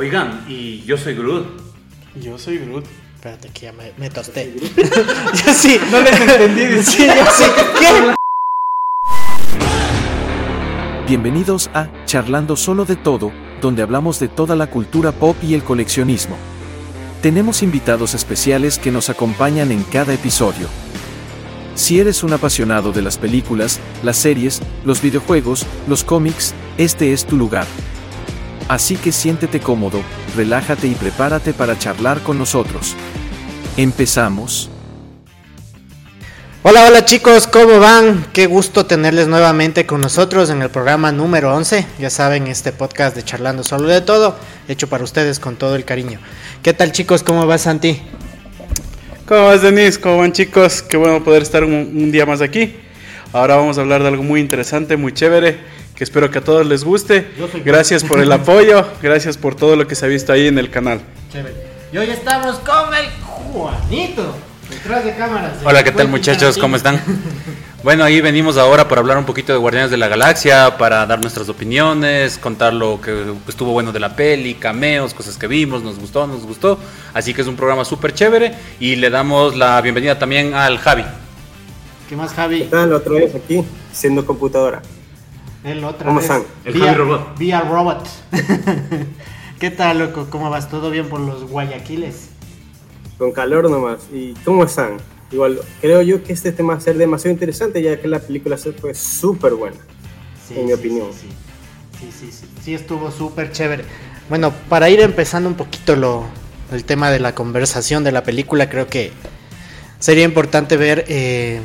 Oigan, y yo soy Groot. Yo soy Groot. Espérate que ya me, me tosté. yo sí. No les entendí. Sí, yo sí. ¿Qué? Bienvenidos a Charlando Solo de Todo, donde hablamos de toda la cultura pop y el coleccionismo. Tenemos invitados especiales que nos acompañan en cada episodio. Si eres un apasionado de las películas, las series, los videojuegos, los cómics, este es tu lugar. Así que siéntete cómodo, relájate y prepárate para charlar con nosotros. Empezamos. Hola, hola chicos, ¿cómo van? Qué gusto tenerles nuevamente con nosotros en el programa número 11. Ya saben, este podcast de Charlando Solo de Todo, hecho para ustedes con todo el cariño. ¿Qué tal chicos? ¿Cómo va Santi? ¿Cómo vas, Denise? ¿Cómo van, chicos? Qué bueno poder estar un, un día más aquí. Ahora vamos a hablar de algo muy interesante, muy chévere que espero que a todos les guste. Gracias por el apoyo, gracias por todo lo que se ha visto ahí en el canal. Chévere. Y hoy estamos con el Juanito, detrás de cámaras. Hola, ¿qué tal muchachos? ¿Cómo están? Bueno, ahí venimos ahora para hablar un poquito de Guardianes de la Galaxia, para dar nuestras opiniones, contar lo que estuvo bueno de la peli, cameos, cosas que vimos, nos gustó, nos gustó. Así que es un programa súper chévere y le damos la bienvenida también al Javi. ¿Qué más, Javi? ¿Qué tal? Otra vez aquí, siendo computadora. El otra ¿Cómo están? El Vía- Robot. Vía Robot. ¿Qué tal, loco? ¿Cómo vas? ¿Todo bien por los Guayaquiles? Con calor nomás. ¿Y cómo están? Igual, creo yo que este tema va a ser demasiado interesante ya que la película fue súper buena. En mi opinión. Sí, sí, sí, sí, sí, estuvo súper chévere. Bueno, para ir empezando un poquito lo, el tema de la conversación de la película, creo que sería importante ver eh,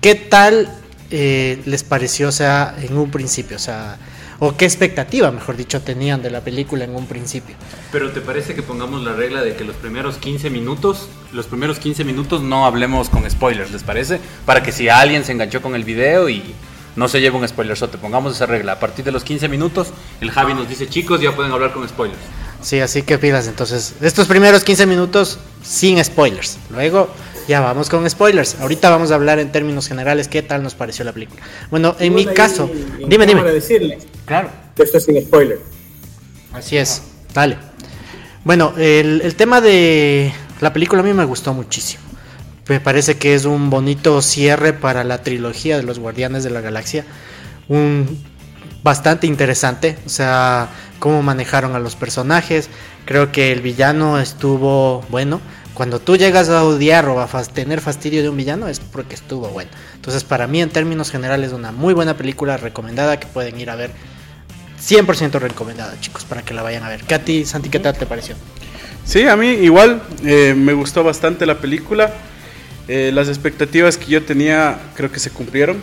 qué tal eh, les pareció, o sea, en un principio, o sea, o qué expectativa, mejor dicho, tenían de la película en un principio. Pero ¿te parece que pongamos la regla de que los primeros 15 minutos, los primeros 15 minutos no hablemos con spoilers, ¿les parece? Para que si alguien se enganchó con el video y no se lleve un spoiler, te pongamos esa regla. A partir de los 15 minutos, el Javi nos dice, chicos, ya pueden hablar con spoilers. Sí, así que pilas, entonces, estos primeros 15 minutos sin spoilers. Luego ya vamos con spoilers. Ahorita vamos a hablar en términos generales qué tal nos pareció la película. Bueno, en mi caso, en dime, dime. decirles Claro, que esto es sin spoiler. así es. Dale. Bueno, el, el tema de la película a mí me gustó muchísimo. Me parece que es un bonito cierre para la trilogía de los Guardianes de la Galaxia. Un bastante interesante, o sea, cómo manejaron a los personajes. Creo que el villano estuvo bueno. Cuando tú llegas a odiar o a tener fastidio de un villano es porque estuvo bueno. Entonces, para mí, en términos generales, una muy buena película recomendada que pueden ir a ver. 100% recomendada, chicos, para que la vayan a ver. ¿Qué a ti, Santi, qué tal te pareció? Sí, a mí igual eh, me gustó bastante la película. Eh, las expectativas que yo tenía creo que se cumplieron.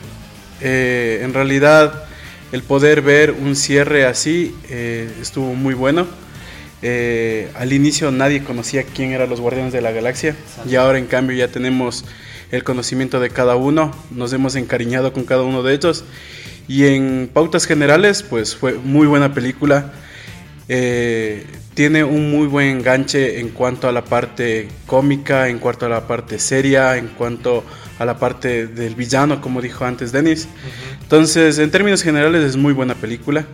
Eh, en realidad el poder ver un cierre así eh, estuvo muy bueno. Eh, al inicio nadie conocía quién eran los Guardianes de la Galaxia y ahora en cambio ya tenemos el conocimiento de cada uno, nos hemos encariñado con cada uno de ellos y en pautas generales pues fue muy buena película. Eh, tiene un muy buen enganche en cuanto a la parte cómica, en cuanto a la parte seria, en cuanto a la parte del villano, como dijo antes Dennis. Entonces, en términos generales es muy buena película.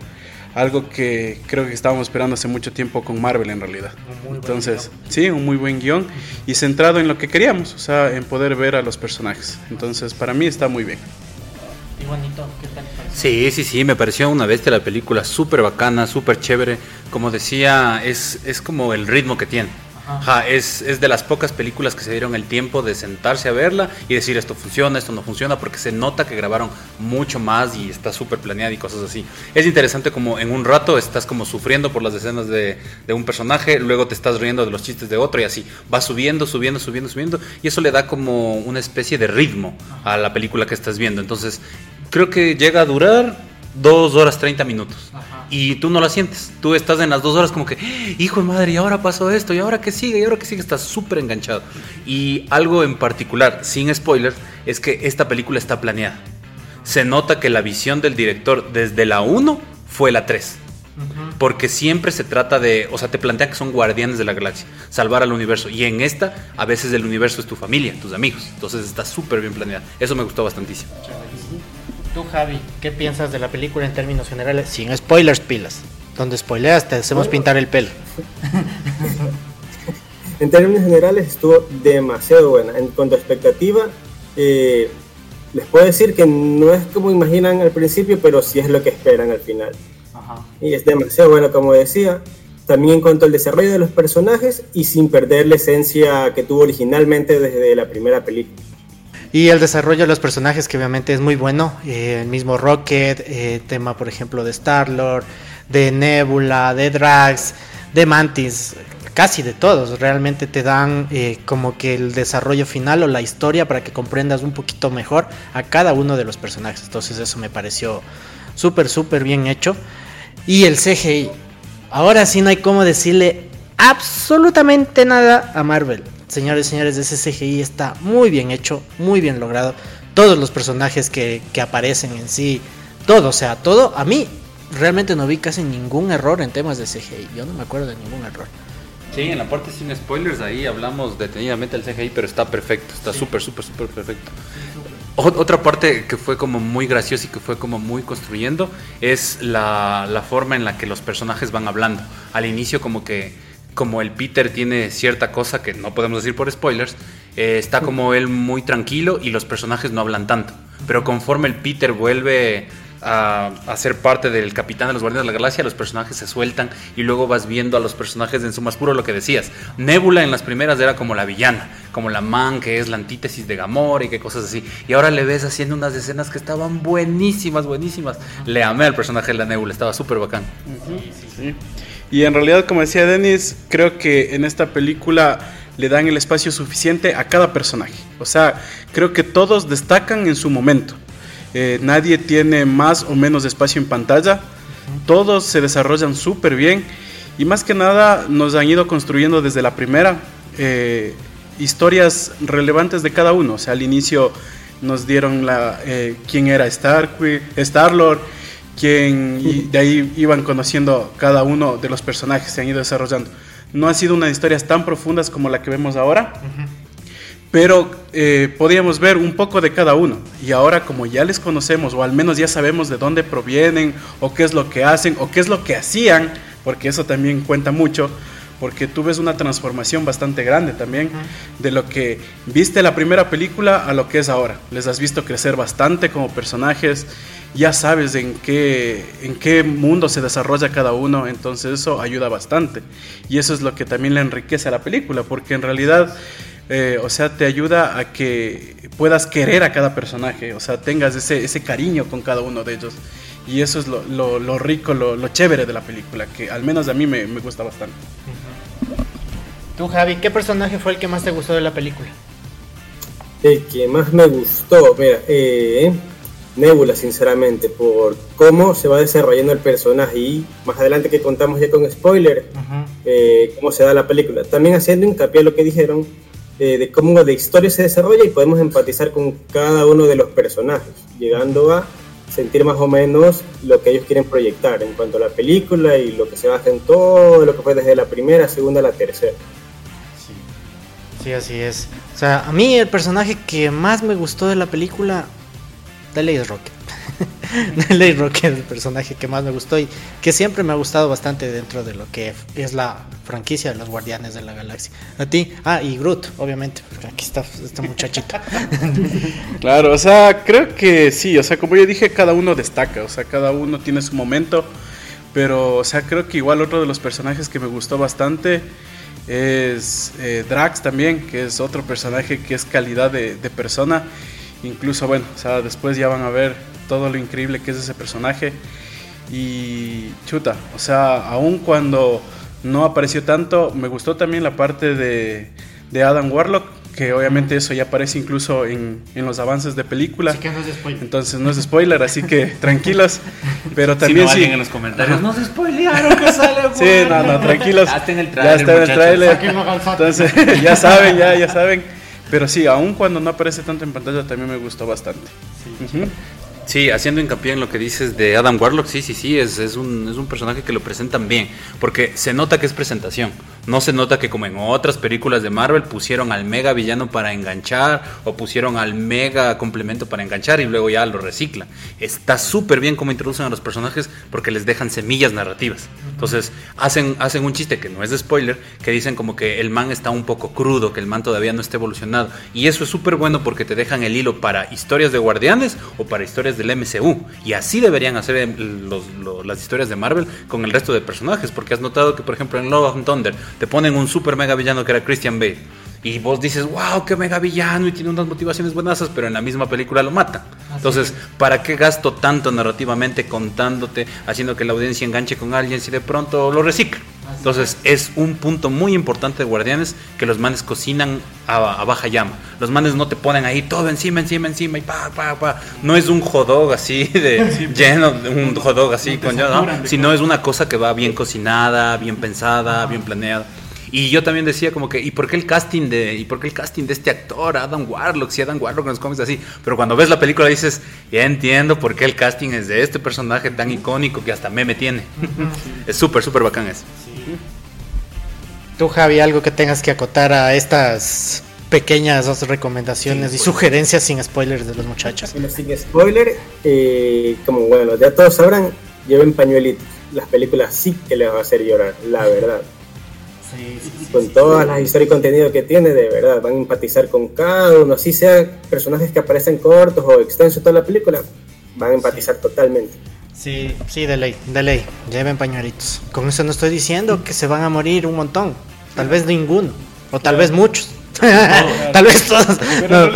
Algo que creo que estábamos esperando hace mucho tiempo con Marvel en realidad. Entonces, sí, un muy buen guion y centrado en lo que queríamos, o sea, en poder ver a los personajes. Entonces, para mí está muy bien. Y bonito, ¿qué tal? Sí, sí, sí, me pareció una bestia la película, súper bacana, súper chévere. Como decía, es, es como el ritmo que tiene. Ajá, es, es de las pocas películas que se dieron el tiempo de sentarse a verla y decir esto funciona, esto no funciona, porque se nota que grabaron mucho más y está súper planeada y cosas así. Es interesante como en un rato estás como sufriendo por las escenas de, de un personaje, luego te estás riendo de los chistes de otro y así. Va subiendo, subiendo, subiendo, subiendo y eso le da como una especie de ritmo a la película que estás viendo. Entonces, creo que llega a durar dos horas 30 minutos. Y tú no la sientes. Tú estás en las dos horas como que, hijo de madre, y ahora pasó esto, y ahora que sigue, y ahora que sigue, estás súper enganchado. Y algo en particular, sin spoiler, es que esta película está planeada. Se nota que la visión del director desde la 1 fue la 3. Porque siempre se trata de, o sea, te plantea que son guardianes de la galaxia, salvar al universo. Y en esta, a veces el universo es tu familia, tus amigos. Entonces está súper bien planeada. Eso me gustó bastantísimo. Tú, Javi, ¿qué piensas de la película en términos generales? Sin spoilers, pilas. Donde spoileas te hacemos pintar el pelo. en términos generales estuvo demasiado buena. En cuanto a expectativa, eh, les puedo decir que no es como imaginan al principio, pero sí es lo que esperan al final. Y es demasiado bueno, como decía. También en cuanto al desarrollo de los personajes y sin perder la esencia que tuvo originalmente desde la primera película. Y el desarrollo de los personajes, que obviamente es muy bueno. Eh, el mismo Rocket, eh, tema por ejemplo de Star-Lord, de Nebula, de Drax, de Mantis, casi de todos. Realmente te dan eh, como que el desarrollo final o la historia para que comprendas un poquito mejor a cada uno de los personajes. Entonces eso me pareció súper, súper bien hecho. Y el CGI. Ahora sí no hay cómo decirle absolutamente nada a Marvel. Señores y señores, ese CGI está muy bien hecho, muy bien logrado. Todos los personajes que, que aparecen en sí, todo, o sea, todo, a mí realmente no vi casi ningún error en temas de CGI. Yo no me acuerdo de ningún error. Sí, en la parte sin spoilers ahí hablamos detenidamente del CGI, pero está perfecto, está súper, súper, súper perfecto. Otra parte que fue como muy graciosa y que fue como muy construyendo es la, la, forma en la que los personajes van hablando. Al inicio como que como el Peter tiene cierta cosa que no podemos decir por spoilers, eh, está como él muy tranquilo y los personajes no hablan tanto. Pero conforme el Peter vuelve a, ser parte del capitán de los Guardianes de la Galaxia, los personajes se sueltan y luego vas viendo a los personajes en su más puro lo que decías. Nebula en las primeras era como la villana, como la man que es la antítesis de Gamora y qué cosas así. Y ahora le ves haciendo unas escenas que estaban buenísimas, buenísimas. Le amé al personaje de la Nebula, estaba súper bacán. Y en realidad, como decía Denis, creo que en esta película le dan el espacio suficiente a cada personaje. O sea, creo que todos destacan en su momento. Eh, nadie tiene más o menos espacio en pantalla, todos se desarrollan súper bien y más que nada nos han ido construyendo desde la primera eh, historias relevantes de cada uno. O sea, al inicio nos dieron la, eh, quién era Star, Star-Lord, quién, y de ahí iban conociendo cada uno de los personajes, se han ido desarrollando. No han sido unas historias tan profundas como la que vemos ahora pero eh, podíamos ver un poco de cada uno. Y ahora como ya les conocemos, o al menos ya sabemos de dónde provienen, o qué es lo que hacen, o qué es lo que hacían, porque eso también cuenta mucho, porque tú ves una transformación bastante grande también de lo que viste la primera película a lo que es ahora. Les has visto crecer bastante como personajes, ya sabes en qué, en qué mundo se desarrolla cada uno, entonces eso ayuda bastante. Y eso es lo que también le enriquece a la película, porque en realidad eh, o sea, te ayuda a que puedas querer a cada personaje, o sea, tengas ese, ese cariño con cada uno de ellos. Y eso es lo, lo, rico, lo, lo, chévere de la película, que al menos a mí me, me gusta bastante. Tú, Javi, ¿qué personaje fue el que más te gustó de la película? El que más me gustó, mira, eh, Nebula, sinceramente, por cómo se va desarrollando el personaje y más adelante que contamos ya con spoiler, eh, cómo se da la película. También haciendo hincapié a lo que dijeron, de cómo la historia se desarrolla y podemos empatizar con cada uno de los personajes, llegando a sentir más o menos lo que ellos quieren proyectar en cuanto a la película y lo que se basa en todo lo que fue desde la primera, segunda a la tercera. Sí. sí, así es. O sea, a mí el personaje que más me gustó de la película, dale es Rocket. Nelly Rocket, el personaje que más me gustó y que siempre me ha gustado bastante dentro de lo que es la franquicia de los Guardianes de la Galaxia. A ti, ah, y Groot, obviamente, porque aquí está esta muchachita. claro, o sea, creo que sí, o sea, como yo dije, cada uno destaca, o sea, cada uno tiene su momento, pero, o sea, creo que igual otro de los personajes que me gustó bastante es eh, Drax también, que es otro personaje que es calidad de, de persona. Incluso, bueno, o sea, después ya van a ver todo lo increíble que es ese personaje. Y chuta, o sea, aun cuando no apareció tanto, me gustó también la parte de, de Adam Warlock, que obviamente eso ya aparece incluso en, en los avances de película. Así que no es spoiler. Entonces no es spoiler, así que tranquilos. Pero también si no, sí. en los comentarios, no se spoilearon que sale. sí, no, no, tranquilos. Ya está en el trailer. Ya está en el trailer. Entonces, ya saben, ya, ya saben. Pero sí, aun cuando no aparece tanto en pantalla, también me gustó bastante. Sí. Uh -huh. Sí, haciendo hincapié en lo que dices de Adam Warlock, sí, sí, sí, es, es, un, es un personaje que lo presentan bien, porque se nota que es presentación, No se nota que como en otras películas de Marvel pusieron al mega villano para enganchar o pusieron al mega complemento para enganchar y luego ya lo reciclan. Está súper bien como introducen a los personajes porque les dejan semillas narrativas. Entonces hacen, hacen un chiste que no es de spoiler, que dicen como que el man está un poco crudo, que el man todavía no está evolucionado. Y eso es súper bueno porque te dejan el hilo para historias de guardianes o para historias del MCU. Y así deberían hacer las historias de Marvel con el resto de personajes. Porque has notado que, por ejemplo, en Love of Thunder te ponen un super mega villano que era Christian Bale. Y vos dices, wow, qué mega villano y tiene unas motivaciones buenas, pero en la misma película lo mata. Entonces, ¿para qué gasto tanto narrativamente contándote, haciendo que la audiencia enganche con alguien si de pronto lo recicla? Entonces es un punto muy importante de Guardianes que los manes cocinan a, baja llama. Los manes no te ponen ahí todo encima, encima, encima y pa, pa, pa. No es un hot así de lleno, de un hot así con ¿no? sino es una cosa que va bien cocinada, bien pensada, bien planeada. Y yo también decía como que, ¿y por qué el casting de, y por qué el casting de este actor, Adam Warlock, si Adam Warlock en los cómics así? Pero cuando ves la película dices, ya entiendo por qué el casting es de este personaje tan icónico que hasta meme tiene. es súper, súper bacán eso. Tú, Javi, algo que tengas que acotar a estas pequeñas recomendaciones y sugerencias sin spoilers de los muchachos. sin spoiler, eh, como bueno, ya todos sabrán, lleven pañuelitos. Las películas sí que les va a hacer llorar, la verdad. Con todas las historias y contenido que tiene, de verdad, van a empatizar con cada uno, así sean personajes que aparecen cortos o extensos toda la película, van a empatizar totalmente. Sí, sí, de ley, de ley. Lleven pañuelitos. Con eso no estoy diciendo que se van a morir un montón. Tal vez ninguno. O tal vez muchos. tal vez todos. Pero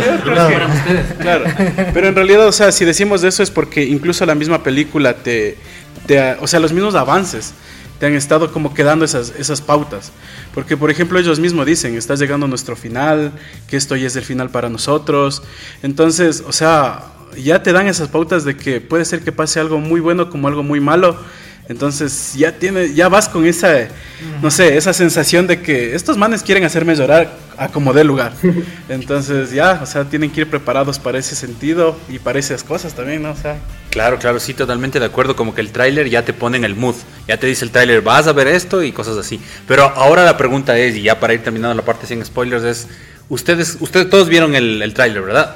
claro. Pero en realidad, o sea, si decimos de eso es porque incluso la misma película te, te o sea, los mismos avances han estado como quedando esas, esas pautas. Porque, por ejemplo, ellos mismos dicen, está llegando nuestro final, que esto ya es el final para nosotros. Entonces, o sea, ya te dan esas pautas de que puede ser que pase algo muy bueno como algo muy malo. Entonces ya tiene, ya vas con esa, no sé, esa sensación de que estos manes quieren hacerme llorar a como dé lugar. Entonces ya, o sea, tienen que ir preparados para ese sentido y para esas cosas también, ¿no? O sea. Claro, claro, sí, totalmente de acuerdo. Como que el tráiler ya te pone en el mood, ya te dice el tráiler, vas a ver esto y cosas así. Pero ahora la pregunta es, y ya para ir terminando la parte sin spoilers, es Ustedes, ustedes todos vieron el, el tráiler, ¿verdad?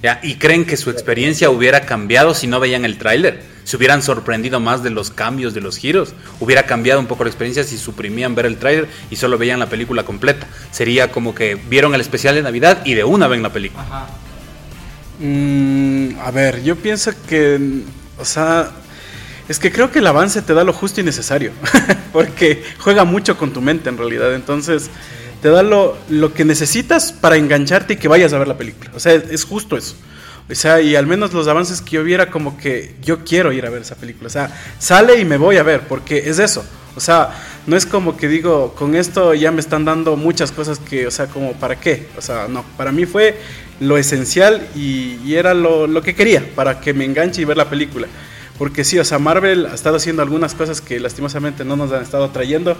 ¿Ya? ¿Y creen que su experiencia hubiera cambiado si no veían el tráiler? ¿Se hubieran sorprendido más de los cambios, de los giros? ¿Hubiera cambiado un poco la experiencia si suprimían ver el tráiler y solo veían la película completa? Sería como que vieron el especial de Navidad y de una ven la película. Ajá. Mm, a ver, yo pienso que, o sea, es que creo que el avance te da lo justo y necesario, porque juega mucho con tu mente en realidad. Entonces, te da lo, que necesitas para engancharte y que vayas a ver la película. O sea, es, justo eso. O sea, y al menos los avances que yo viera como que yo quiero ir a ver esa película. O sea, sale y me voy a ver, porque es eso. O sea, no es como que digo, con esto ya me están dando muchas cosas que, o sea, como, ¿para qué? O sea, no, para mí fue lo esencial y, y era lo, lo, que quería, para que me enganche y ver la película. Porque sí, o sea, Marvel ha estado haciendo algunas cosas que lastimosamente no nos han estado trayendo,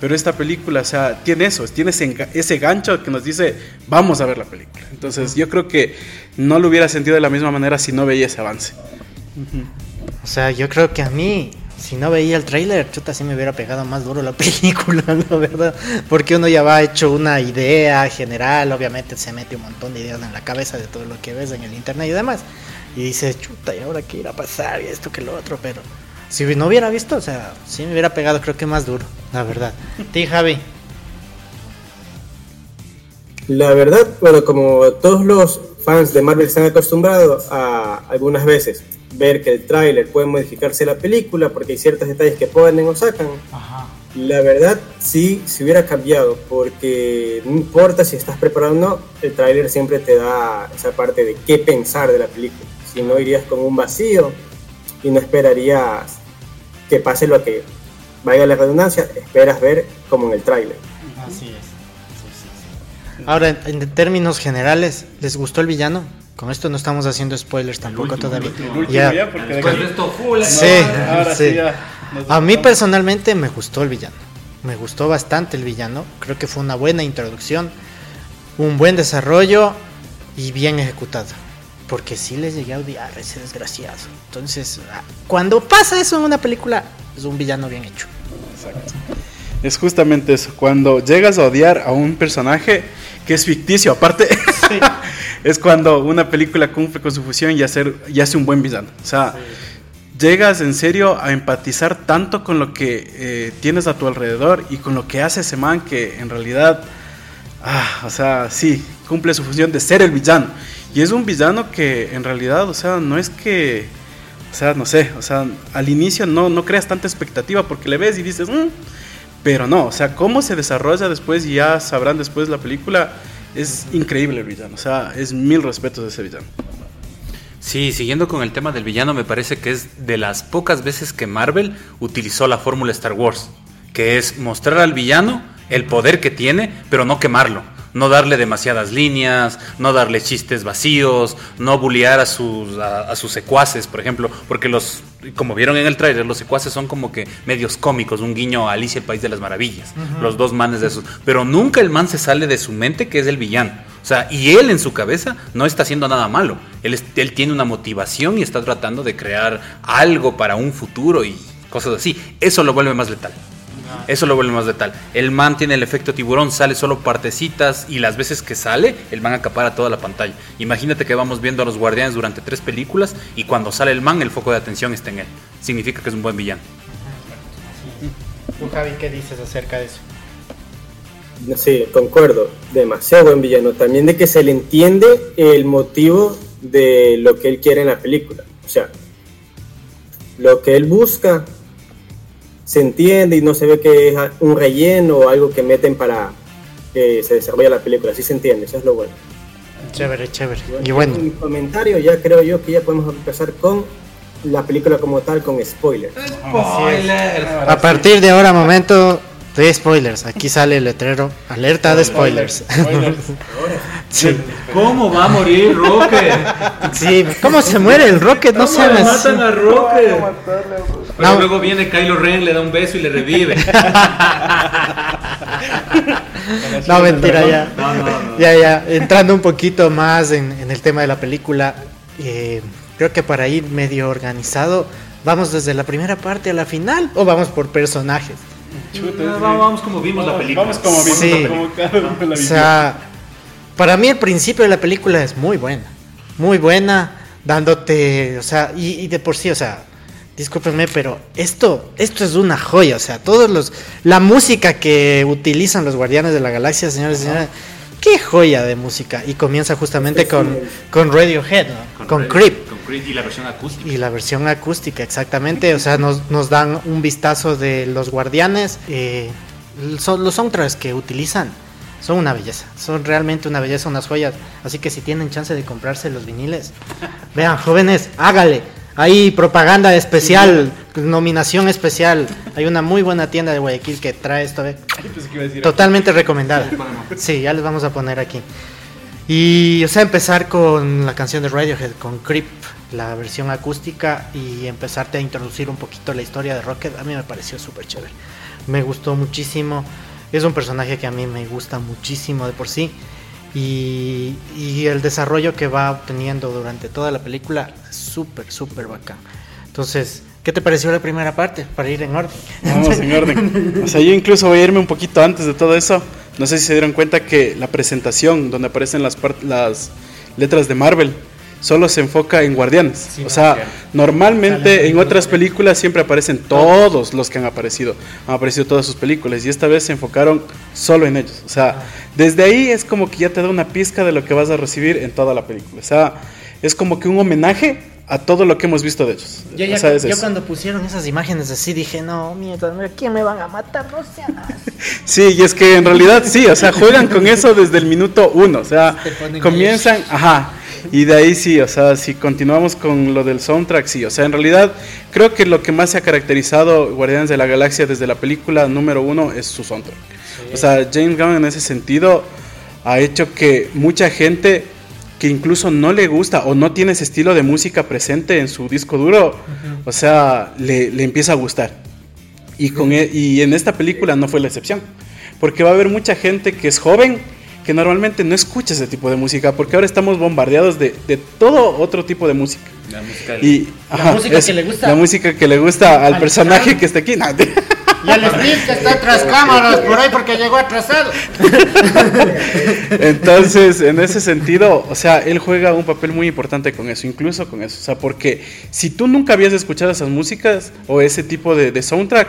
pero esta película, o sea, tiene eso, tiene ese, gancho que nos dice, vamos a ver la película. Entonces, yo creo que no lo hubiera sentido de la misma manera si no veía ese avance. O sea, yo creo que a mí, si no veía el tráiler, chuta, sí me hubiera pegado más duro la película, la verdad. Porque uno ya va hecho una idea general, obviamente se mete un montón de ideas en la cabeza de todo lo que ves en el internet y demás. Y dice, chuta, ¿y ahora qué irá a pasar? Y esto que lo otro, pero si no hubiera visto, o sea, sí me hubiera pegado creo que más duro, la verdad. ¿Ti, Javi? La verdad, bueno, como todos los fans de Marvel están acostumbrados a algunas veces ver que el tráiler puede modificarse la película porque hay ciertos detalles que ponen o sacan. La verdad, sí, se hubiera cambiado porque no importa si estás preparado o no, el tráiler siempre te da esa parte de qué pensar de la película. Si no irías con un vacío y no esperarías que pase lo que vaya la redundancia, esperas ver como en el tráiler. Así es. Ahora, en, términos generales, ¿les gustó el villano? Con esto no estamos haciendo spoilers tampoco todavía. ya, porque sí, A mí personalmente me gustó el villano. Me gustó bastante el villano. Creo que fue una buena introducción, un buen desarrollo y bien ejecutado porque sí les llegué a odiar a ese desgraciado. Entonces, ah, cuando pasa eso en una película, es un villano bien hecho. Exacto. Es justamente eso, cuando llegas a odiar a un personaje que es ficticio, aparte, es cuando una película cumple con su fusión y, hacer, y hace un buen villano. O sea, llegas en serio a empatizar tanto con lo que eh, tienes a tu alrededor y con lo que hace ese man que en realidad, ah, o sea, sí, cumple su función de ser el villano. Y es un villano que en realidad, o sea, no es que, o sea, no sé, o sea, al inicio no, no creas tanta expectativa porque le ves y dices, mm", pero no, o sea, cómo se desarrolla después y ya sabrán después la película, es increíble el villano, o sea, es mil respetos de ese villano. Sí, siguiendo con el tema del villano, me parece que es de las pocas veces que Marvel utilizó la fórmula Star Wars, que es mostrar al villano el poder que tiene, pero no quemarlo. No darle demasiadas líneas, no darle chistes vacíos, no bullear a sus, a, sus secuaces, por ejemplo, porque los, como vieron en el tráiler, los secuaces son como que medios cómicos, un guiño a Alicia el País de las Maravillas, los dos manes de esos. Pero nunca el man se sale de su mente que es el villano. O sea, y él en su cabeza no está haciendo nada malo. Él, él tiene una motivación y está tratando de crear algo para un futuro y cosas así. Eso lo vuelve más letal. Eso lo vuelve más letal. El man tiene el efecto tiburón, sale solo partecitas y las veces que sale, el man acapara toda la pantalla. Imagínate que vamos viendo a los guardianes durante tres películas y cuando sale el man, el foco de atención está en él. Significa que es un buen villano. ¿Tú, Javi, qué dices acerca de eso? Sí, concuerdo. Demasiado buen villano. También de que se le entiende el motivo de lo que él quiere en la película. O sea, lo que él busca se entiende y no se ve que es un relleno o algo que meten para que se desarrolle la película. Así se entiende, eso es lo bueno. Chévere, chévere. y bueno. En mi comentario ya creo yo que ya podemos empezar con la película como tal, con spoilers. Spoilers. A partir de ahora, momento de spoilers. Aquí sale el letrero. Alerta de spoilers. ¿Cómo va a morir Rocket? Sí, ¿cómo se muere el Rocket? No se matan a Rocket. Luego viene Kylo Ren, le da un beso y le revive. no, mentira, ya. Ya, ya. Entrando un poquito más en, el tema de la película, eh, creo que para ir medio organizado, ¿vamos desde la primera parte a la final o vamos por personajes? vamos como vimos la película. Vamos como vimos sí. la O sea, para mí el principio de la película es muy buena. Muy buena, dándote, o sea, y, de por sí, o sea, discúlpenme, pero esto, esto es una joya, o sea, todos los, la música que utilizan los Guardianes de la Galaxia, señores y señores, qué joya de música. Y comienza justamente con, con Radiohead, con, Creep. Y la versión acústica. Y la versión acústica, exactamente. O sea, nos, nos dan un vistazo de los guardianes. Eh, son, los soundtracks que utilizan son una belleza. Son realmente una belleza, unas joyas. Así que si tienen chance de comprarse los viniles, vean, jóvenes, hágale. Hay propaganda especial, nominación especial. Hay una muy buena tienda de Guayaquil que trae esto. Totalmente recomendada. Sí, ya les vamos a poner aquí. Y, o sea, empezar con la canción de Radiohead, con Creep, la versión acústica, y empezarte a introducir un poquito la historia de Rocket, a mí me pareció súper chévere. Me gustó muchísimo. Es un personaje que a mí me gusta muchísimo de por sí. Y, el desarrollo que va obteniendo durante toda la película, súper, súper bacán. Entonces, ¿Qué te pareció la primera parte? Para ir en orden. Vamos en orden. O sea, yo incluso voy a irme un poquito antes de todo eso. No sé si se dieron cuenta que la presentación donde aparecen las, las letras de Marvel solo se enfoca en Guardianes. o sea, normalmente en otras películas siempre aparecen todos los que han aparecido. Han aparecido todas sus películas y esta vez se enfocaron solo en ellos. O sea, desde ahí es como que ya te da una pizca de lo que vas a recibir en toda la película. O sea, es como que un homenaje a todo lo que hemos visto de ellos. Yo, cuando pusieron esas imágenes así dije, no, mierda, ¿quién me van a matar? No Sí, y es que en realidad sí, o sea, juegan con eso desde el minuto uno, o sea, comienzan, ajá, y de ahí sí, o sea, si continuamos con lo del soundtrack, sí, o sea, en realidad creo que lo que más se ha caracterizado Guardianes de la Galaxia desde la película número uno es su soundtrack. O sea, James Gunn en ese sentido ha hecho que mucha gente que incluso no le gusta o no tiene ese estilo de música presente en su disco duro, o sea, le, empieza a gustar. Y, con, e, y en esta película no fue la excepción, porque va a haber mucha gente que es joven que normalmente no escucha ese tipo de música, porque ahora estamos bombardeados de, todo otro tipo de música. La música, y, la música que le gusta. La música que le gusta al personaje que está aquí. Y el Steve que está tras cámaras por ahí porque llegó atrasado. Entonces, en ese sentido, o sea, él juega un papel muy importante con eso, incluso con eso. O sea, porque si tú nunca habías escuchado esas músicas o ese tipo de, de soundtrack,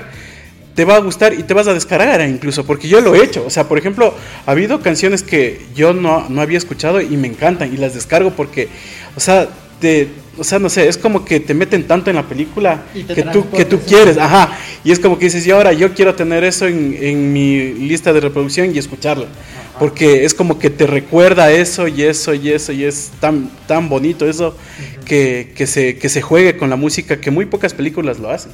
te va a gustar y te vas a descargar incluso, porque yo lo he hecho. O sea, por ejemplo, ha habido canciones que yo no, no había escuchado y me encantan y las descargo porque, o sea, te, o sea, no sé, es como que te meten tanto en la película que tú, que tú quieres, ajá, y es como que dices, y ahora yo quiero tener eso en, en mi lista de reproducción y escucharlo, porque es como que te recuerda eso y eso y eso y es tan, tan bonito eso que, que, se, que se juegue con la música que muy pocas películas lo hacen,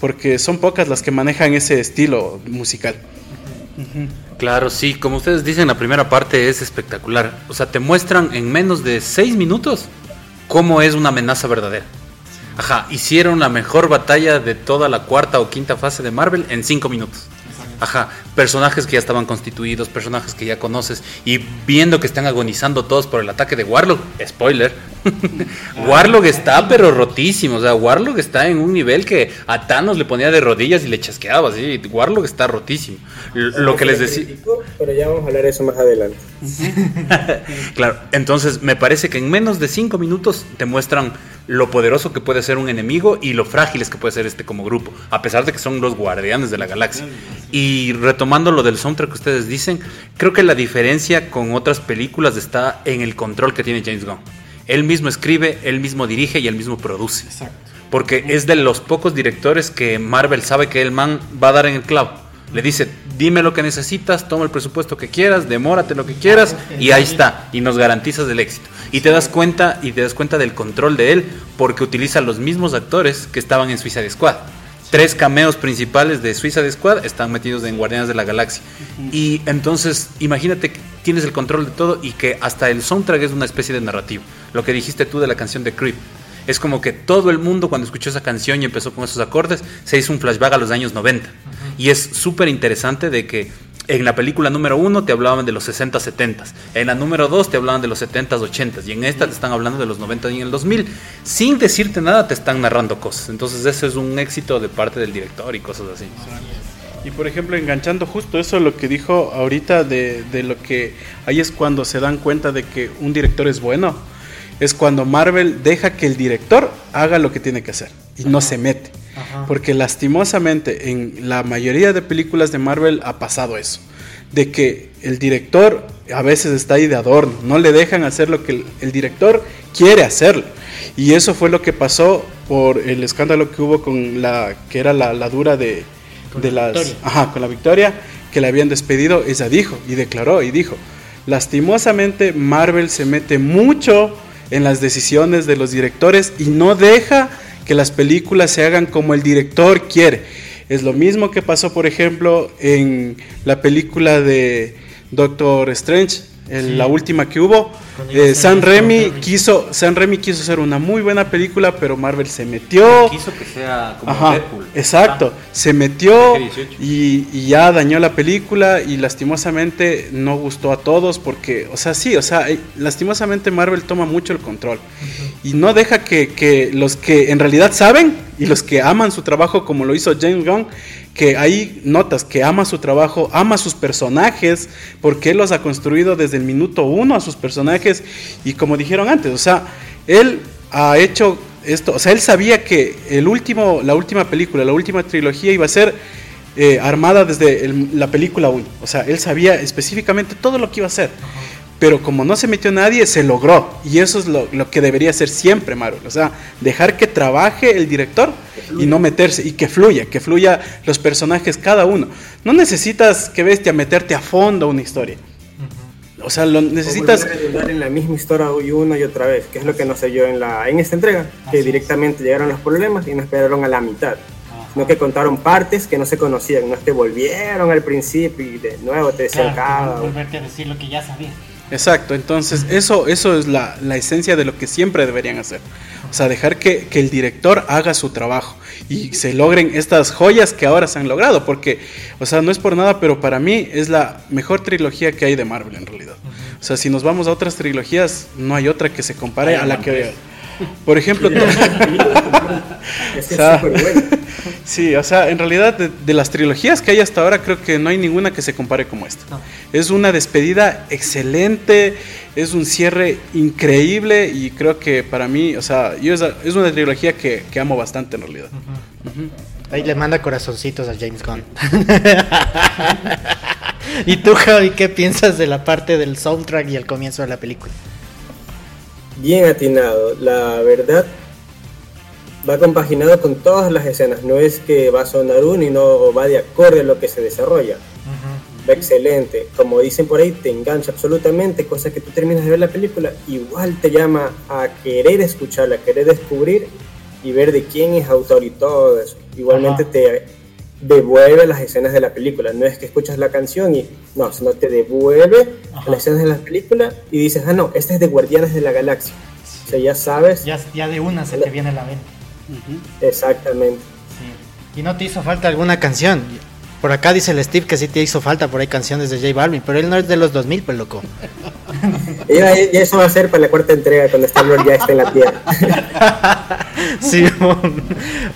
porque son pocas las que manejan ese estilo musical. Claro, sí, como ustedes dicen, la primera parte es espectacular. O sea, te muestran en menos de seis minutos cómo es una amenaza verdadera. Ajá, hicieron la mejor batalla de toda la cuarta o quinta fase de Marvel en cinco minutos. Ajá, personajes que ya estaban constituidos, personajes que ya conoces, y viendo que están agonizando todos por el ataque de Warlock, spoiler, Warlock está pero rotísimo, o sea, Warlock está en un nivel que a Thanos le ponía de rodillas y le chasqueaba, así, Warlock está rotísimo. Lo que les decía... Pero ya vamos a hablar de eso más adelante. claro, entonces me parece que en menos de cinco minutos te muestran lo poderoso que puede ser un enemigo y lo frágiles que puede ser este como grupo, a pesar de que son los guardianes de la galaxia. Y retomando lo del soundtrack que ustedes dicen, creo que la diferencia con otras películas está en el control que tiene James Gunn. Él mismo escribe, él mismo dirige y él mismo produce. Porque es de los pocos directores que Marvel sabe que el man va a dar en el clavo. Le dice, dime lo que necesitas, toma el presupuesto que quieras, demórate lo que quieras y ahí está. Y nos garantizas el éxito. Y te das cuenta y te das cuenta del control de él porque utiliza los mismos actores que estaban en Suicide Squad. Tres cameos principales de Suicide Squad están metidos en Guardianes de la Galaxia. Y entonces, imagínate que tienes el control de todo y que hasta el soundtrack es una especie de narrativo. Lo que dijiste tú de la canción de Creep. Es como que todo el mundo cuando escuchó esa canción y empezó con esos acordes, se hizo un flashback a los años 90. Y es súper interesante de que en la película número uno te hablaban de los 60, 70. En la número dos te hablaban de los 70, 80. Y en esta te están hablando de los 90 y en el 2000. Sin decirte nada te están narrando cosas. Entonces eso es un éxito de parte del director y cosas así. Y por ejemplo, enganchando justo eso, lo que dijo ahorita de, de lo que ahí es cuando se dan cuenta de que un director es bueno. Es cuando Marvel deja que el director haga lo que tiene que hacer y no se mete. Porque lastimosamente en la mayoría de películas de Marvel ha pasado eso. De que el director a veces está ahí de adorno, no le dejan hacer lo que el, director quiere hacerlo. Y eso fue lo que pasó por el escándalo que hubo con la que era la, dura de, de las victoria. ajá, con la victoria que le habían despedido, ella dijo y declaró y dijo, lastimosamente Marvel se mete mucho en las decisiones de los directores y no deja que las películas se hagan como el director quiere. Es lo mismo que pasó, por ejemplo, en la película de Doctor Strange, la última que hubo. Eh, San Remy quiso San Remy quiso hacer una muy buena película, pero Marvel se metió. Quiso que sea como Deadpool. Exacto, ah. se metió y, ya dañó la película y lastimosamente no gustó a todos porque, o sea, sí, o sea, eh, lastimosamente Marvel toma mucho el control y no deja que, que los que en realidad saben y los que aman su trabajo como lo hizo James Gunn que ahí notas que ama su trabajo, ama sus personajes, porque él los ha construido desde el minuto uno a sus personajes. Y como dijeron antes, o sea, él ha hecho esto, o sea, él sabía que el último, la última película, la última trilogía iba a ser eh, armada desde la película 1, o sea, él sabía específicamente todo lo que iba a hacer pero como no se metió nadie, se logró. Y eso es lo, que debería ser siempre, Marvel. O sea, dejar que trabaje el director y no meterse, y que fluya, que fluya los personajes cada uno. No necesitas, que bestia, meterte a fondo una historia. O sea, lo necesitas... en la misma historia y una y otra vez, que es lo que no sé yo en, la, en esta entrega, que directamente llegaron los problemas y no esperaron a la mitad sino que contaron partes que no se conocían, no es que volvieron al principio y de nuevo te decían cada... Volverte a decir lo que ya sabías. Exacto, entonces eso, eso es la, esencia de lo que siempre deberían hacer. O sea, dejar que, el director haga su trabajo y se logren estas joyas que ahora se han logrado, porque, o sea, no es por nada, pero para mí es la mejor trilogía que hay de Marvel en realidad. O sea, si nos vamos a otras trilogías, no hay otra que se compare a la que... Por ejemplo, es súper bueno. Sí, o sea, en realidad de, las trilogías que hay hasta ahora creo que no hay ninguna que se compare como esta. Es una despedida excelente, es un cierre increíble y creo que para mí, o sea, yo es, una trilogía que, amo bastante en realidad. Ahí le manda corazoncitos a James Gunn. ¿Y tú, Javi, qué piensas de la parte del soundtrack y el comienzo de la película? Bien atinado, la verdad va compaginado con todas las escenas, no es que va a sonar uno y no va de acorde a lo que se desarrolla. Va excelente, como dicen por ahí, te engancha absolutamente, cosa que tú terminas de ver la película, igual te llama a querer escucharla, a querer descubrir y ver de quién es autor y todo eso. Igualmente te devuelve las escenas de la película, no es que escuchas la canción y no, sino te devuelve las escenas de la película y dices, ah, no, esta es de Guardianes de la Galaxia. O sea, ya sabes. Ya, ya de una se te viene la venta. Exactamente. ¿Y no te hizo falta alguna canción? Por acá dice el Steve que sí te hizo falta por ahí canciones de J Balvin, pero él no es de los 2000, pues loco. y eso va a ser para la cuarta entrega cuando Star ya esté en la tierra. sí,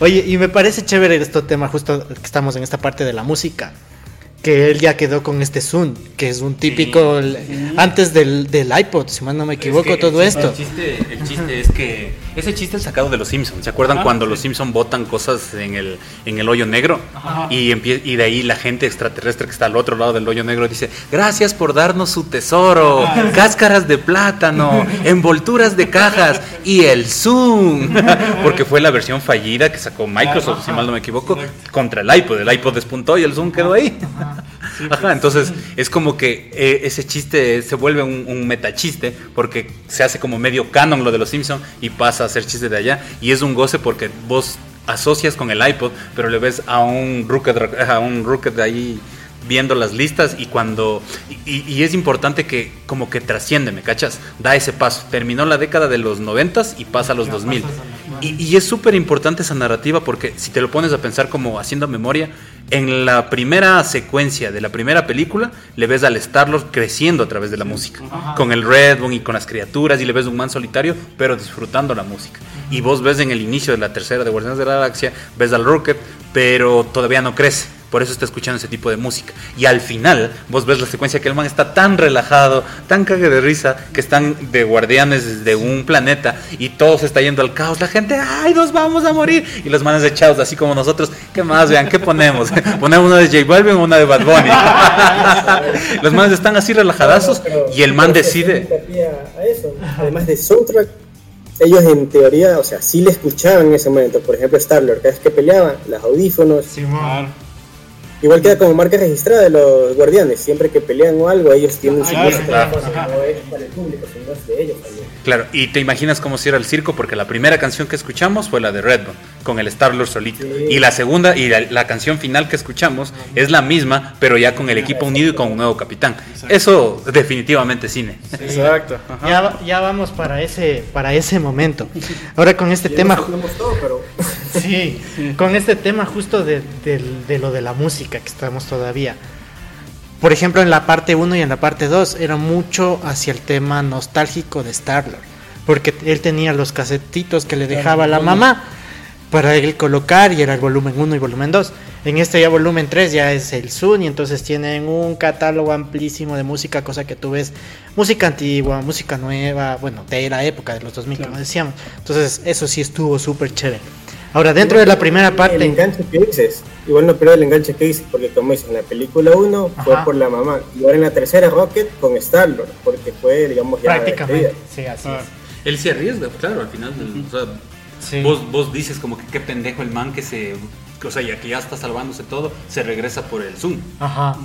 oye, y me parece chévere este tema, justo que estamos en esta parte de la música que él ya quedó con este Zoom, que es un típico antes del, del, iPod, si mal no me equivoco, todo esto. El chiste, el chiste es que ese chiste es sacado de los Simpsons. ¿Se acuerdan cuando los Simpsons botan cosas en el, en el hoyo negro? Y, y de ahí la gente extraterrestre que está al otro lado del hoyo negro dice, gracias por darnos su tesoro, cáscaras de plátano, envolturas de cajas y el Zoom. Porque fue la versión fallida que sacó Microsoft, si mal no me equivoco, contra el iPod. El iPod despuntó y el Zoom quedó ahí. Ajá, entonces es como que eh, ese chiste se vuelve un, metachiste porque se hace como medio canon lo de los Simpsons y pasa a ser chiste de allá. Y es un goce porque vos asocias con el iPod, pero le ves a un Rocket, a un Rocket de ahí viendo las listas y cuando y, es importante que como que trasciende, ¿me cachas? Da ese paso. Terminó la década de los noventas y pasa a los 2000. Y, y es súper importante esa narrativa porque si te lo pones a pensar como haciendo memoria, en la primera secuencia de la primera película le ves al Star-Lord creciendo a través de la música, con el Redbone y con las criaturas y le ves un man solitario, pero disfrutando la música. Y vos ves en el inicio de la tercera de Guardianes de la Galaxia, ves al Rocket, pero todavía no crece por eso está escuchando ese tipo de música. Y al final, vos ves la secuencia que el man está tan relajado, tan cague de risa, que están de guardianes de un planeta y todo se está yendo al caos. La gente, ¡ay, nos vamos a morir! Y los manes echados, así como nosotros, ¿qué más? Vean, ¿qué ponemos? ¿Ponemos una de J Balvin o una de Bad Bunny? los manes están así relajadazos y el man decide. Además de soundtrack, ellos en teoría, o sea, sí le escuchaban en ese momento. Por ejemplo, Starlord, cada vez que peleaban, los audífonos. Sí, Igual queda como marca registrada de los guardianes. Siempre que pelean o algo, ellos tienen su música. No es para el público, sino es de ellos también. Claro, y te imaginas cómo cierra el circo, porque la primera canción que escuchamos fue la de Redbone, con el Star-Lord solito. Y la segunda, y la, canción final que escuchamos es la misma, pero ya con el equipo unido y con un nuevo capitán. Eso definitivamente cine. Exacto. Ya, ya, vamos para ese, para ese momento. Ahora con este tema... Todo, pero... sí, con este tema justo de, de lo de la música que estamos todavía por ejemplo, en la parte 1 y en la parte 2 era mucho hacia el tema nostálgico de Star-Lord, porque él tenía los casetitos que le dejaba la mamá para él colocar y era el volumen 1 y volumen 2. En este ya volumen 3 ya es el Zoom y entonces tienen un catálogo amplísimo de música, cosa que tú ves música antigua, música nueva, bueno, de la época de los 2000 como decíamos. Entonces eso sí estuvo súper chévere. Ahora, dentro de la primera parte... El enganche que dices, igual no pierdo el enganche que dices, porque como dices, en la película 1 fue por la mamá, y ahora en la tercera Rocket con Star-Lord, porque fue, digamos, ya... Prácticamente, sí, así ah. es. Él se arriesga, claro, al final, o sea, vos, vos dices como que qué pendejo el man que se o sea, ya que ya está salvándose todo, se regresa por el Zoom. Ajá.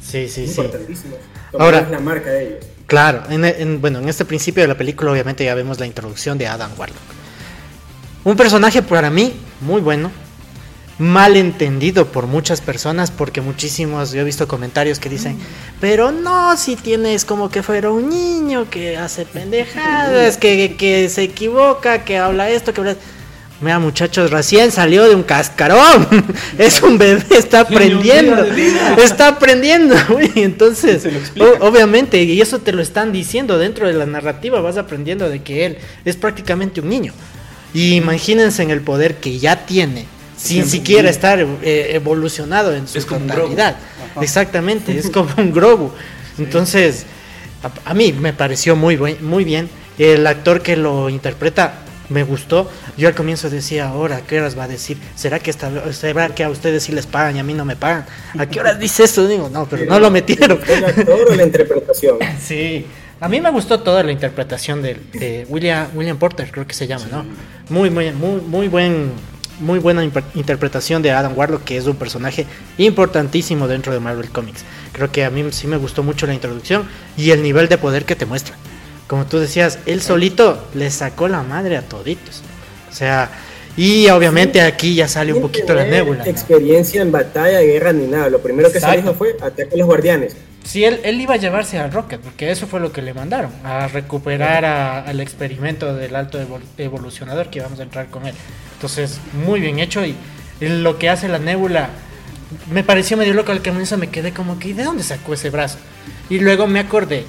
Sí, sí, sí. Ahora, es la marca de ellos. Claro, en, bueno, en este principio de la película obviamente ya vemos la introducción de Adam Warlock. Un personaje para mí muy bueno, mal entendido por muchas personas porque muchísimos, yo he visto comentarios que dicen, pero no, si tienes como que fuera un niño que hace pendejadas, que, que se equivoca, que habla esto, que habla... Mira, muchachos, recién salió de un cascarón. es un bebé, está aprendiendo. Está aprendiendo. Entonces, obviamente, y eso te lo están diciendo dentro de la narrativa, vas aprendiendo de que él es prácticamente un niño. Y imagínense en el poder que ya tiene, sin siquiera estar eh, evolucionado en su es totalidad. Exactamente, es como un Grogu. Entonces, a, mí me pareció muy, muy bien. El actor que lo interpreta me gustó. Yo al comienzo decía, ahora, ¿qué horas va a decir? ¿Será que, esta, ¿será que a ustedes sí les pagan y a mí no me pagan? ¿A qué horas dice eso? Digo, no, pero no lo metieron. ¿El actor o la interpretación? Sí. A mí me gustó toda la interpretación de, William, William Porter, creo que se llama, ¿no? Muy, muy, muy, muy buen muy buena interpretación de Adam Warlock, que es un personaje importantísimo dentro de Marvel Comics. Creo que a mí sí me gustó mucho la introducción y el nivel de poder que te muestra como tú decías, él solito le sacó la madre a toditos. O sea, y obviamente aquí ya sale un poquito la nébula. Experiencia en batalla, guerra ni nada. Lo primero que se dijo fue ataque a los guardianes. Sí, él, él, iba a llevarse al Rocket, porque eso fue lo que le mandaron, a recuperar al experimento del alto evolucionador que íbamos a entrar con él. Entonces, muy bien hecho y lo que hace la nébula me pareció medio loco al comienzo, me quedé como que, ¿de dónde sacó ese brazo? Y luego me acordé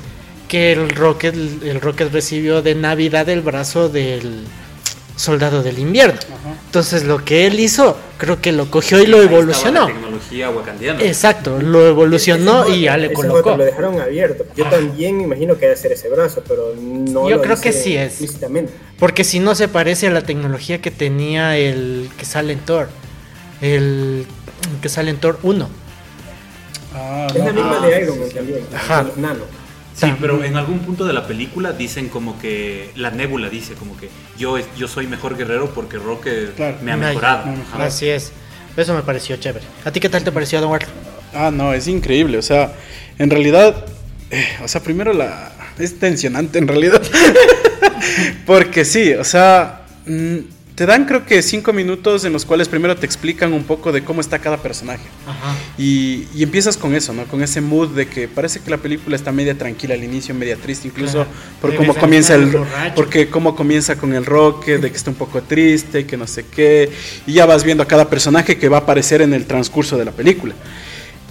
que el Rocket, el Rocket recibió de Navidad el brazo del soldado del invierno. Entonces lo que él hizo, creo que lo cogió y lo evolucionó. tecnología Exacto, lo evolucionó y ya le colocó. Lo dejaron abierto. Yo también me imagino que debe ser ese brazo, pero no. Yo creo que sí es. Porque si no se parece a la tecnología que tenía el que sale en Thor. El que sale en Thor 1. Ah, es la misma de Iron Man también. Ajá. Nano. Sí, pero en algún punto de la película dicen como que la nébula dice como que yo, yo soy mejor guerrero porque Roque me ha mejorado. Así es. Eso me pareció chévere. ¿A ti qué tal te pareció, Don Ward? Ah, no, es increíble. O sea, en realidad, eh, o sea, primero la es tensionante en realidad. porque sí, o sea, mm, te dan creo que cinco minutos en los cuales primero te explican un poco de cómo está cada personaje. Y, empiezas con eso, ¿no? Con ese mood de que parece que la película está media tranquila al inicio, media triste, incluso por cómo comienza el... Porque cómo comienza con el roque, de que está un poco triste, y que no sé qué. Y ya vas viendo a cada personaje que va a aparecer en el transcurso de la película.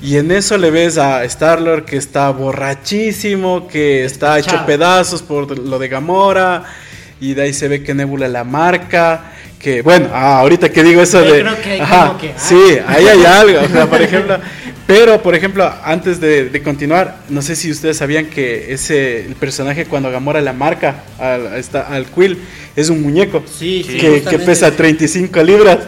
Y en eso le ves a Star-Lord que está borrachísimo, que está hecho pedazos por lo de Gamora y de ahí se ve que Nebula la marca, que bueno, ah, ahorita que digo eso de... ajá, sí, ahí hay algo, por ejemplo, pero por ejemplo, antes de, continuar, no sé si ustedes sabían que ese, el personaje cuando Gamora la marca al, al Quill, es un muñeco sí, que, que, pesa 35 libras,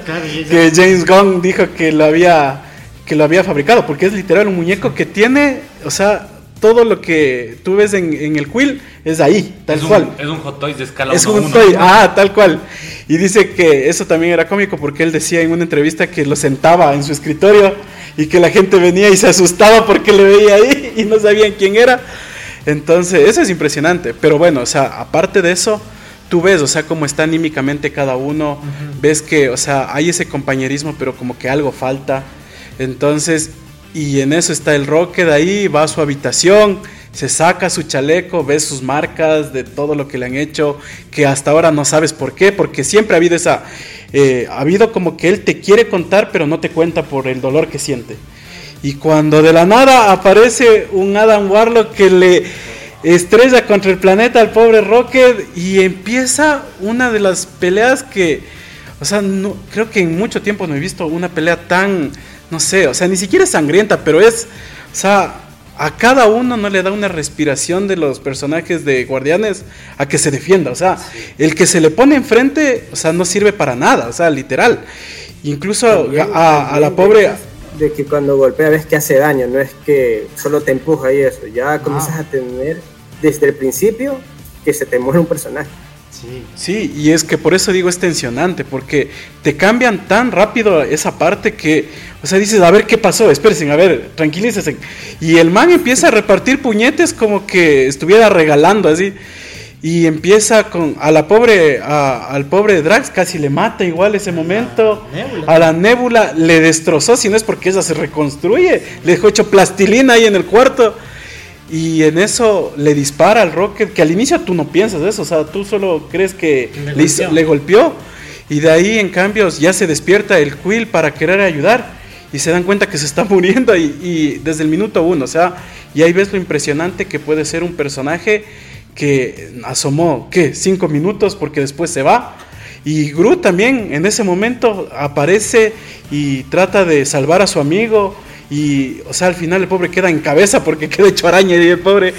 que James Gunn dijo que lo había que lo había fabricado, porque es literal un muñeco que tiene, o sea, todo lo que tú ves en, en el Quill es ahí, tal cual. es un hot toy de escala Es un toy, ah, tal cual. Y dice que eso también era cómico porque él decía en una entrevista que lo sentaba en su escritorio y que la gente venía y se asustaba porque le veía ahí y no sabían quién era. Entonces, eso es impresionante. Pero bueno, o sea, aparte de eso, tú ves, o sea, cómo está anímicamente cada uno. Ves que, o sea, hay ese compañerismo, pero como que algo falta. Entonces, y en eso está el Rocket ahí, va a su habitación, se saca su chaleco, ves sus marcas de todo lo que le han hecho, que hasta ahora no sabes por qué, porque siempre ha habido esa, eh, ha habido como que él te quiere contar, pero no te cuenta por el dolor que siente. Y cuando de la nada aparece un Adam Warlock que le estrella contra el planeta al pobre Rocket y empieza una de las peleas que, o sea, no, creo que en mucho tiempo no he visto una pelea tan no sé, o sea, ni siquiera es sangrienta, pero es, o sea, a cada uno no le da una respiración de los personajes de Guardianes a que se defienda, o sea, el que se le pone enfrente, o sea, no sirve para nada, o sea, literal. Incluso a, la pobre... De que cuando golpea ves que hace daño, no es que solo te empuja y eso, ya comienzas a tener desde el principio que se te muere un personaje. Sí. y es que por eso digo es tensionante, porque te cambian tan rápido esa parte que, o sea, dices, a ver qué pasó, espérense, a ver, tranquilícense. Y el man empieza a repartir puñetes como que estuviera regalando así. Y empieza con a la pobre, al pobre Drax, casi le mata igual ese momento. A la nébula le destrozó, si no es porque esa se reconstruye. Le dejó hecho plastilina ahí en el cuarto. Y en eso le dispara al Rocket, que al inicio tú no piensas eso, o sea, tú solo crees que le, golpeó. Y de ahí, en cambio, ya se despierta el Quill para querer ayudar y se dan cuenta que se está muriendo y, desde el minuto uno, o sea, y ahí ves lo impresionante que puede ser un personaje que asomó, ¿qué? Cinco minutos porque después se va. Y Groot también en ese momento aparece y trata de salvar a su amigo y, o sea, al final el pobre queda en cabeza porque queda hecho araña y el pobre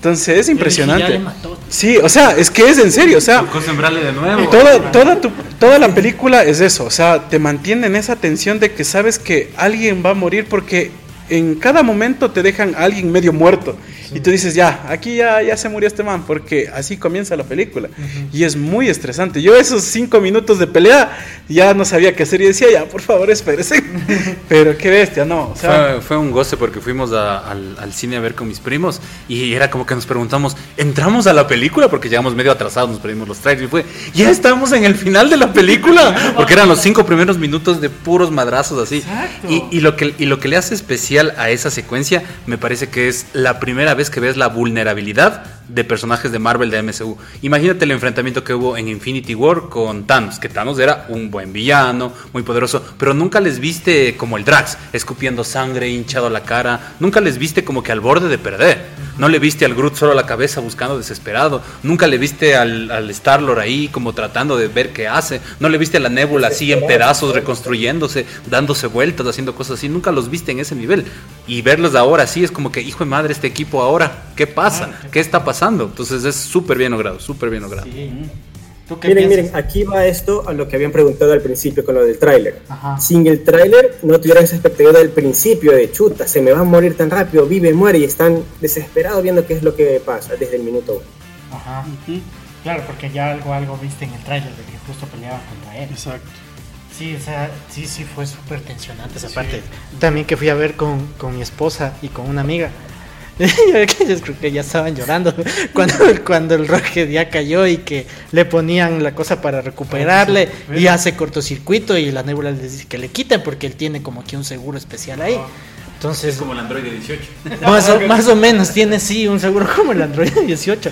entonces es impresionante. Sí, o sea, es que es en serio, o sea, de nuevo. Toda, toda, toda la película es eso, o sea, te mantiene en esa tensión de que sabes que alguien va a morir porque en cada momento te dejan a alguien medio muerto. Y tú dices, ya, aquí ya, ya se murió este man, porque así comienza la película. Y es muy estresante. Yo esos cinco minutos de pelea ya no sabía qué hacer y decía, ya, por favor, espérese. Pero qué bestia, no. fue, un goce porque fuimos al, al, cine a ver con mis primos y era como que nos preguntamos, ¿entramos a la película? Porque llegamos medio atrasados, nos perdimos los trailers y fue, ya estamos en el final de la película. Porque eran los cinco primeros minutos de puros madrazos así. Y, y, lo que, y lo que le hace especial a esa secuencia me parece que es la primera vez que ves la vulnerabilidad de personajes de Marvel de MCU. Imagínate el enfrentamiento que hubo en Infinity War con Thanos, que Thanos era un buen villano, muy poderoso, pero nunca les viste como el Drax, escupiendo sangre, hinchado la cara, nunca les viste como que al borde de perder. No le viste al Groot solo la cabeza buscando desesperado, nunca le viste al, al Star-Lord ahí como tratando de ver qué hace, no le viste a la Nebula así en pedazos reconstruyéndose, dándose vueltas, haciendo cosas así, nunca los viste en ese nivel. Y verlos ahora sí es como que, hijo de madre, este equipo ahora, ¿qué pasa? Ah, ¿Qué está pasando? Entonces es súper bien logrado, súper bien logrado. Miren, miren, aquí va esto a lo que habían preguntado al principio con lo del tráiler. Sin el tráiler no tuvieran esa expectativa del principio de chuta, se me va a morir tan rápido, vive, muere y están desesperados viendo qué es lo que pasa desde el minuto uno. Ajá. Claro, porque ya algo, algo viste en el tráiler de que justo peleaba contra él. Exacto. Sí, o sea, sí, sí fue súper tensionante esa parte. También que fui a ver con, con mi esposa y con una amiga. Yo creo que ya estaban llorando cuando, cuando el Rocket ya cayó y que le ponían la cosa para recuperarle y hace cortocircuito y la nebula les dice que le quiten porque él tiene como que un seguro especial ahí. Entonces, es como el Android 18. Más o, menos tiene sí un seguro como el Android 18.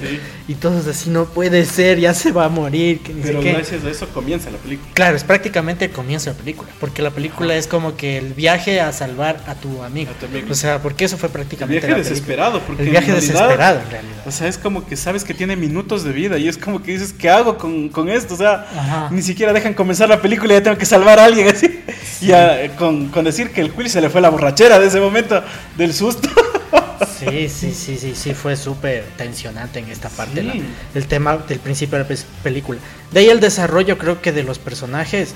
Y todos así no puede ser, ya se va a morir. Pero gracias a eso comienza la película. Claro, es prácticamente el comienzo de la película. Porque la película es como que el viaje a salvar a tu amigo. O sea, porque eso fue prácticamente. El viaje desesperado. Porque el viaje desesperado en realidad. O sea, es como que sabes que tiene minutos de vida y es como que dices, ¿qué hago con, con esto? O sea, ni siquiera dejan comenzar la película y ya tengo que salvar a alguien así. Y con, con decir que el Quill se le fue la borrachera de ese momento del susto. Sí, sí, sí, sí, sí, fue súper tensionante en esta parte, el tema del principio de la película. De ahí el desarrollo creo que de los personajes,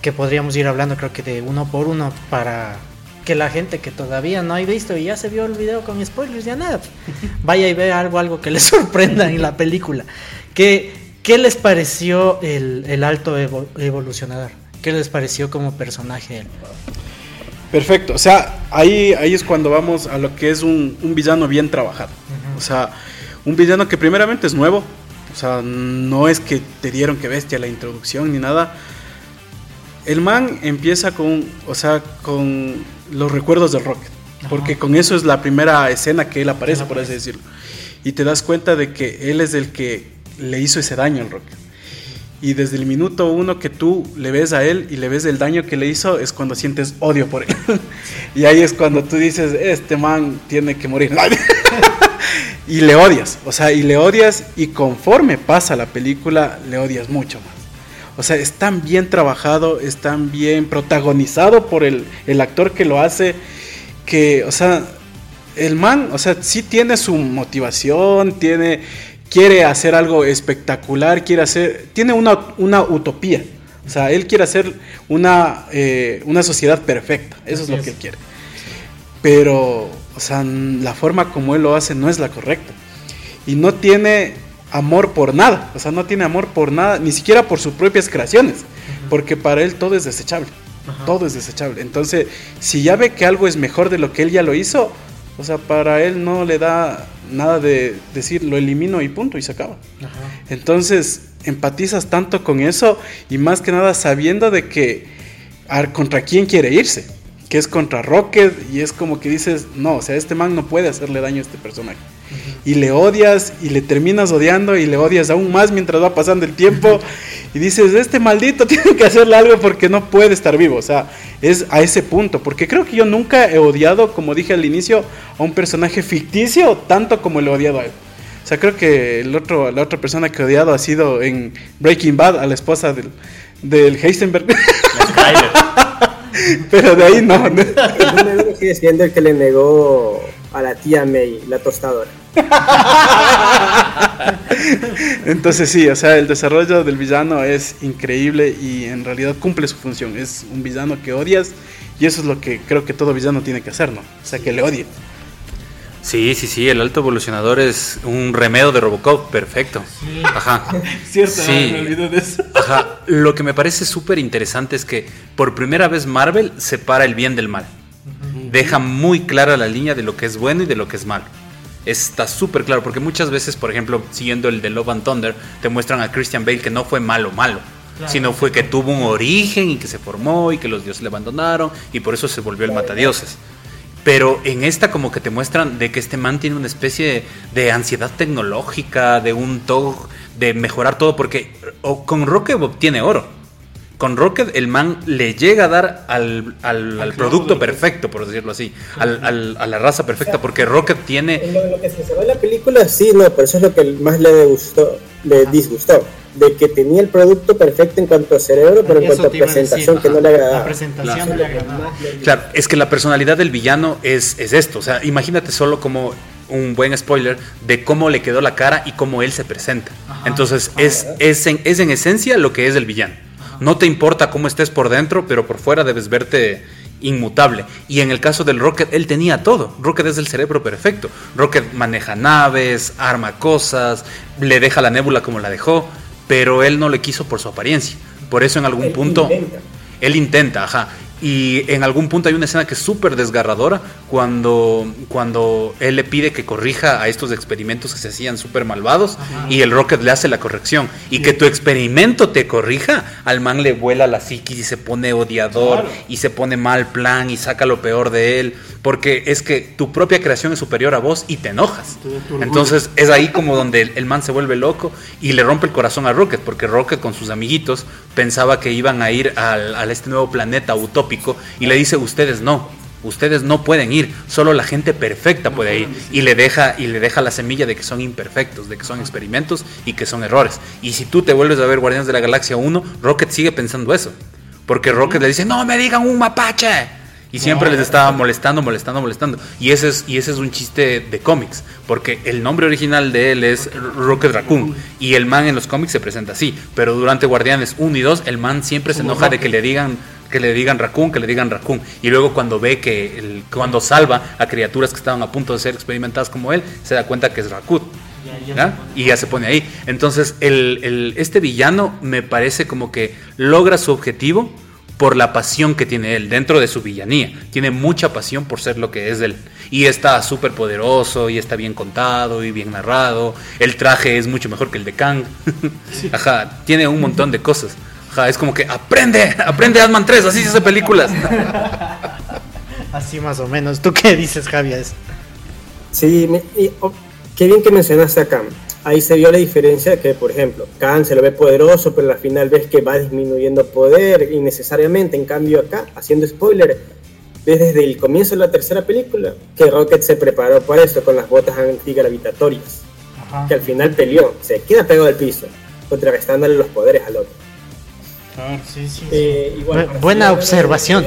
que podríamos ir hablando creo que de uno por uno para que la gente que todavía no ha visto y ya se vio el video con spoilers, ya nada, vaya y vea algo, algo que les sorprenda en la película. ¿Qué, qué les pareció el, el alto evolucionador? ¿Qué les pareció como personaje? Perfecto, o sea, ahí, ahí es cuando vamos a lo que es un, villano bien trabajado. O sea, un villano que primeramente es nuevo, o sea, no es que te dieron que bestia la introducción ni nada. El man empieza con, o sea, con los recuerdos de Rocket, porque con eso es la primera escena que él aparece, por así decirlo. Y te das cuenta de que él es el que le hizo ese daño al Rocket y desde el minuto uno que tú le ves a él y le ves el daño que le hizo es cuando sientes odio por él. y ahí es cuando tú dices, este man tiene que morir. y le odias, o sea, y le odias y conforme pasa la película le odias mucho más. O sea, es tan bien trabajado, es tan bien protagonizado por el, el actor que lo hace, que, o sea, el man, o sea, sí tiene su motivación, tiene quiere hacer algo espectacular, quiere hacer, tiene una, una utopía. O sea, él quiere hacer una, eh, una sociedad perfecta. Eso es lo que él quiere. Pero, o sea, la forma como él lo hace no es la correcta. Y no tiene amor por nada. O sea, no tiene amor por nada, ni siquiera por sus propias creaciones. Porque para él todo es desechable. Todo es desechable. Entonces, si ya ve que algo es mejor de lo que él ya lo hizo, o sea, para él no le da nada de decir lo elimino y punto y se acaba. Entonces empatizas tanto con eso y más que nada sabiendo de que contra quién quiere irse, que es contra Rocket y es como que dices, no, o sea, este man no puede hacerle daño a este personaje. Y le odias y le terminas odiando y le odias aún más mientras va pasando el tiempo y dices, este maldito tiene que hacerle algo porque no puede estar vivo. O sea, es a ese punto. Porque creo que yo nunca he odiado, como dije al inicio, a un personaje ficticio tanto como lo he odiado a él. O sea, creo que el otro, la otra persona que he odiado ha sido en Breaking Bad a la esposa del, del Heisenberg. Pero de ahí no. El sigue siendo el que le negó a la tía May la tostadora. Entonces sí, o sea, el desarrollo del villano es increíble y en realidad cumple su función. Es un villano que odias y eso es lo que creo que todo villano tiene que hacer, ¿no? O sea, que le odie. Sí, sí, sí, el alto evolucionador es un remedio de Robocop, perfecto. Ajá. Cierto, sí. me olvidé de eso. Ajá. Lo que me parece súper interesante es que por primera vez Marvel separa el bien del mal. Deja muy clara la línea de lo que es bueno y de lo que es malo. Está súper claro, porque muchas veces, por ejemplo, siguiendo el de Love and Thunder, te muestran a Christian Bale que no fue malo, malo. Sino fue que tuvo un origen y que se formó y que los dioses le abandonaron y por eso se volvió el matadioses. Pero en esta como que te muestran de que este man tiene una especie de, ansiedad tecnológica, de un TOG, de mejorar todo, porque con Rocket obtiene oro. Con Rocket el man le llega a dar al, al, producto perfecto, por decirlo así, al, a la raza perfecta, porque Rocket tiene... Lo, que se ve en la película, sí, no, por eso es lo que más le, gustó, le disgustó de que tenía el producto perfecto en cuanto a cerebro, pero en cuanto a presentación que no le agradaba. La presentación claro. le agradaba. Claro, es que la personalidad del villano es, es esto, o sea, imagínate solo como un buen spoiler de cómo le quedó la cara y cómo él se presenta. Entonces, es, es, en, es en esencia lo que es el villano. No te importa cómo estés por dentro, pero por fuera debes verte inmutable. Y en el caso del Rocket, él tenía todo. Rocket es el cerebro perfecto. Rocket maneja naves, arma cosas, le deja la nébula como la dejó pero él no le quiso por su apariencia. Por eso en algún punto... Él intenta, ajá. Y en algún punto hay una escena que es súper desgarradora cuando, cuando él le pide que corrija a estos experimentos que se hacían súper malvados y el Rocket le hace la corrección. Y que tu experimento te corrija, al man le vuela la psiquis y se pone odiador y se pone mal plan y saca lo peor de él. Porque es que tu propia creación es superior a vos y te enojas. Entonces es ahí como donde el, man se vuelve loco y le rompe el corazón a Rocket. Porque Rocket con sus amiguitos pensaba que iban a ir al, a este nuevo planeta utópico y le dice, ustedes no, ustedes no pueden ir, solo la gente perfecta puede ir y le deja y le deja la semilla de que son imperfectos, de que son experimentos y que son errores. Y si tú te vuelves a ver Guardianes de la Galaxia 1, Rocket sigue pensando eso, porque Rocket le dice, "No me digan un mapache." Y siempre les estaba molestando, molestando, molestando. Y ese es, y ese es un chiste de cómics. Porque el nombre original de él es Rocket Raccoon. Y el man en los cómics se presenta así. Pero durante Guardianes 1 y 2, el man siempre se enoja de que le digan que le digan Raccoon, que le digan Raccoon. Y luego cuando ve que el, cuando salva a criaturas que estaban a punto de ser experimentadas como él, se da cuenta que es Raccoon. y ya se pone ahí. Entonces, el, este villano me parece como que logra su objetivo por la pasión que tiene él dentro de su villanía. Tiene mucha pasión por ser lo que es él. Y está súper poderoso, y está bien contado, y bien narrado. El traje es mucho mejor que el de Kang. Ajá, tiene un montón de cosas es como que aprende, aprende Ant-Man 3, así se hace películas. Así más o menos. ¿Tú qué dices, Javier? Sí, oh, qué bien que mencionaste a Khan. Ahí se vio la diferencia que, por ejemplo, Khan se lo ve poderoso, pero al final ves que va disminuyendo poder innecesariamente. En cambio, acá, haciendo spoiler, ves desde el comienzo de la tercera película que Rocket se preparó para eso con las botas antigravitatorias. Que al final peleó, se queda pegado al piso, contrarrestándole los poderes al otro. Ah, sí, sí, eh, buena observación.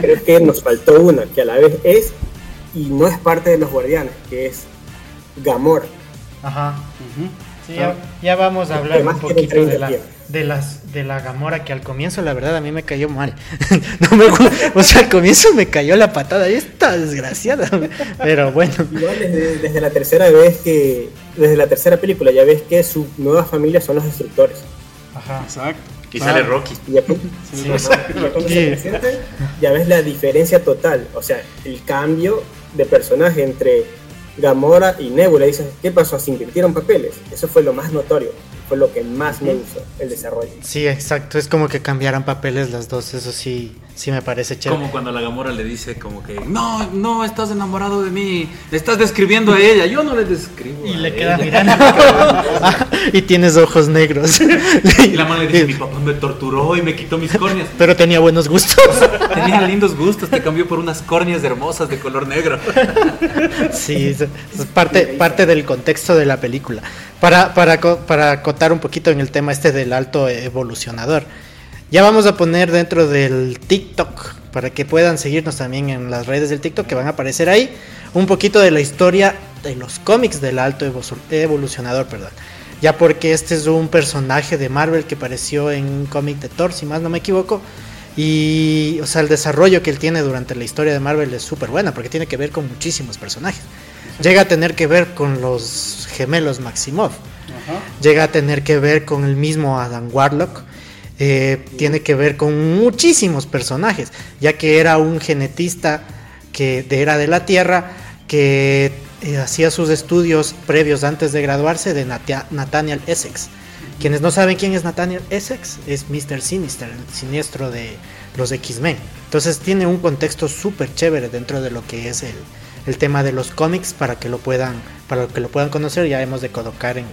creo que nos faltó una, que a la vez es y no es parte de los guardianes, que es Gamora. Ajá. ya, vamos a hablar un poquito de la, de las de la Gamora que al comienzo la verdad a mí me cayó mal. no me, o sea, al comienzo me cayó la patada, esta desgraciada. Pero bueno. Igual desde, desde, la tercera vez que desde la tercera película ya ves que su nueva familia son los destructores. Ajá. Exacto. Y sale ah. Rocky. ya ves la diferencia total. O sea, el cambio de personaje entre Gamora y Nebula. Dices, ¿qué pasó? ¿Se invirtieron papeles? Eso fue lo más notorio. Fue lo que más me gustó, el desarrollo. Sí, exacto, es como que cambiaran papeles las dos, eso sí, sí me parece chévere. Como cuando la Gamora le dice como que, no, no, estás enamorado de mí, le estás describiendo a ella, yo no le describo. Y le queda mirando. y tienes ojos negros. y la mano le dice, mi papá me torturó y me quitó mis córneas. Pero tenía buenos gustos. tenía lindos gustos, te cambió por unas córneas hermosas de color negro. sí, es parte, parte del contexto de la película. Para, para, para acotar un poquito en el tema este del alto evolucionador. Ya vamos a poner dentro del TikTok para que puedan seguirnos también en las redes del TikTok que van a aparecer ahí un poquito de la historia de los cómics del alto evolucionador, perdón. Ya porque este es un personaje de Marvel que apareció en un cómic de Thor, si más no me equivoco. Y, o sea, el desarrollo que él tiene durante la historia de Marvel es súper buena porque tiene que ver con muchísimos personajes. Llega a tener que ver con los gemelos Maximov. Llega a tener que ver con el mismo Adam Warlock. Eh, tiene que ver con muchísimos personajes, ya que era un genetista que era de la Tierra que eh, hacía sus estudios previos antes de graduarse de Nathaniel Essex. Quienes no saben quién es Nathaniel Essex, es Mr. Sinister, el siniestro de los X-Men. Entonces tiene un contexto súper chévere dentro de lo que es el, el tema de los cómics para que lo puedan, para que lo puedan conocer. Ya hemos de colocar en,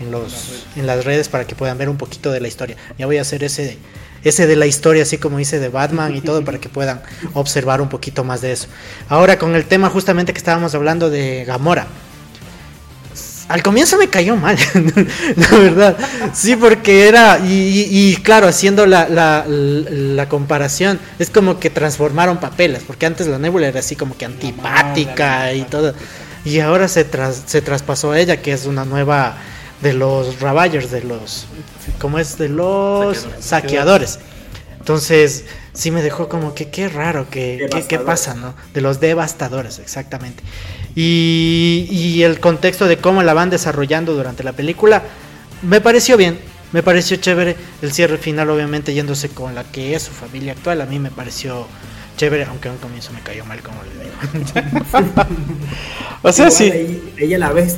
en, los, en las redes para que puedan ver un poquito de la historia. Ya voy a hacer ese, ese de la historia, así como hice de Batman y todo, para que puedan observar un poquito más de eso. Ahora con el tema justamente que estábamos hablando de Gamora. Al comienzo me cayó mal, la verdad. Sí, porque era, y, claro, haciendo la, la, comparación, es como que transformaron papeles, porque antes la Nebula era así como que antipática y todo. Y ahora se, se traspasó a ella, que es una nueva de los Ravagers, de los, ¿cómo es? De los saqueadores. Entonces, sí me dejó como que qué raro, que, qué, pasa, ¿no? De los devastadores, exactamente. Y, y el contexto de cómo la van desarrollando durante la película, me pareció bien, me pareció chévere. El cierre final, obviamente, yéndose con la que es su familia actual, a mí me pareció chévere, aunque en un comienzo me cayó mal, como le digo. o sea, sí. Ella la ves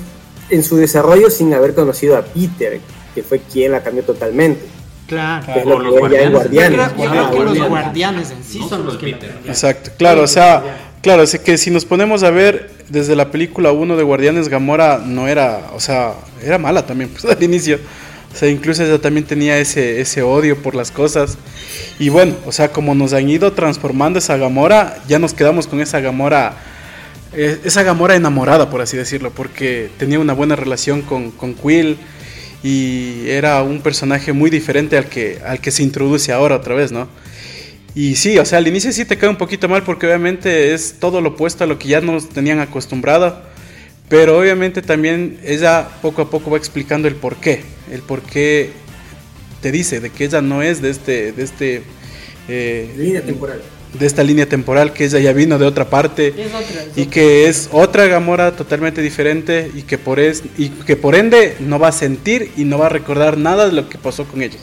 en su desarrollo sin haber conocido a Peter, que fue quien la cambió totalmente. Claro, que los, guardianes. los guardianes en sí son los que Exacto, claro, o sea, claro, es que si nos ponemos a ver desde la película 1 de Guardianes, Gamora no era, o sea, era mala también, pues al inicio. O sea, incluso ella también tenía ese, ese odio por las cosas. Y bueno, o sea, como nos han ido transformando esa Gamora, ya nos quedamos con esa Gamora esa Gamora enamorada, por así decirlo, porque tenía una buena relación con, con Quill y era un personaje muy diferente al que, al que se introduce ahora otra vez, ¿no? Y sí, o sea, al inicio sí te cae un poquito mal porque obviamente es todo lo opuesto a lo que ya nos tenían acostumbrado, pero obviamente también ella poco a poco va explicando el por qué, el por qué te dice de que ella no es de este... De este eh, línea temporal. de esta línea temporal que ella ya vino de otra parte y que es otra Gamora totalmente diferente y que por es y que por ende no va a sentir y no va a recordar nada de lo que pasó con ellos.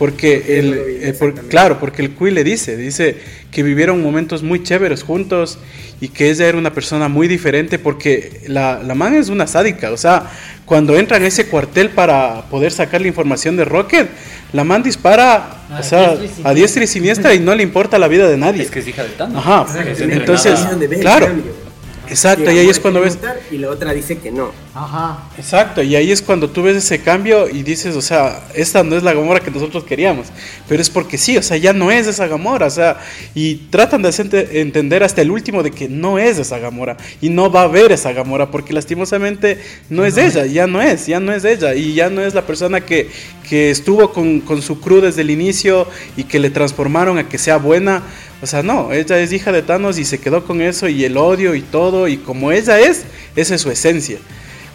Porque el, claro, porque el Cui le dice, dice que vivieron momentos muy chéveres juntos y que ella era una persona muy diferente porque la, la man es una sádica, o sea, cuando entran a ese cuartel para poder sacar la información de Rocket, la man dispara o sea, a diestra y siniestra y no le importa la vida de nadie. Es que es hija de Thanos. Ajá, entonces, claro. Exacto, y ahí es cuando ves. Y la otra dice que no. Ajá. Exacto, y ahí es cuando tú ves ese cambio y dices, o sea, esta no es la Gamora que nosotros queríamos. Pero es porque sí, o sea, ya no es esa Gamora, o sea, y tratan de entender hasta el último de que no es esa Gamora y no va a haber esa Gamora porque lastimosamente no es ella, ya no es, ya no es ella y ya no es la persona que, que estuvo con, con su crew desde el inicio y que le transformaron a que sea buena o sea, no, ella es hija de Thanos y se quedó con eso y el odio y todo, y como ella es, esa es su esencia.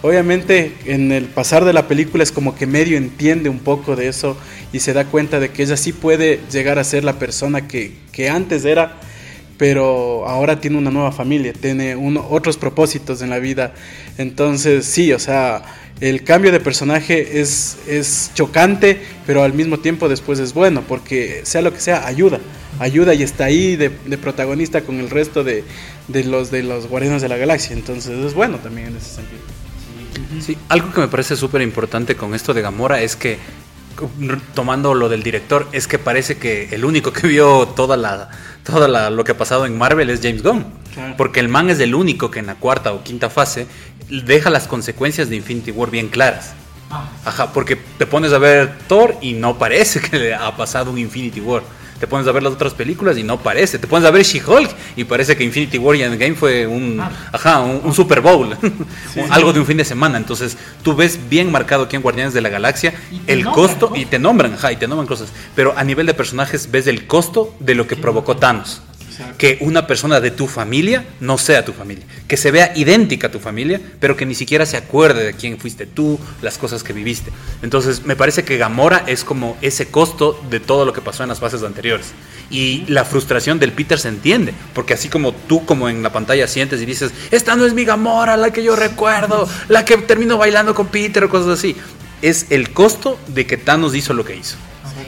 Obviamente en el pasar de la película es como que medio entiende un poco de eso y se da cuenta de que ella sí puede llegar a ser la persona que, que antes era, pero ahora tiene una nueva familia, tiene otros propósitos en la vida. Entonces sí, o sea, el cambio de personaje es, es chocante, pero al mismo tiempo después es bueno, porque sea lo que sea, ayuda ayuda y está ahí de, protagonista con el resto de, los de los Guardianes de la Galaxia. Entonces es bueno también en ese sentido. Sí, algo que me parece súper importante con esto de Gamora es que, tomando lo del director, es que parece que el único que vio toda la, toda lo que ha pasado en Marvel es James Gunn. Porque el man es el único que en la cuarta o quinta fase deja las consecuencias de Infinity War bien claras. Ah. Ajá, porque te pones a ver Thor y no parece que le ha pasado un Infinity War. Te pones a ver las otras películas y no parece. Te pones a ver She-Hulk y parece que Infinity War y Endgame fue un, ah. ajá, un, Super Bowl. algo de un fin de semana. Entonces tú ves bien marcado aquí en Guardianes de la Galaxia el costo y te nombran, ajá, y te nombran cosas. Pero a nivel de personajes ves el costo de lo que provocó Thanos que una persona de tu familia no sea tu familia, que se vea idéntica a tu familia, pero que ni siquiera se acuerde de quién fuiste tú, las cosas que viviste. Entonces, me parece que Gamora es como ese costo de todo lo que pasó en las fases anteriores. Y la frustración del Peter se entiende, porque así como tú como en la pantalla sientes y dices, esta no es mi Gamora, la que yo recuerdo, la que termino bailando con Peter o cosas así, es el costo de que Thanos hizo lo que hizo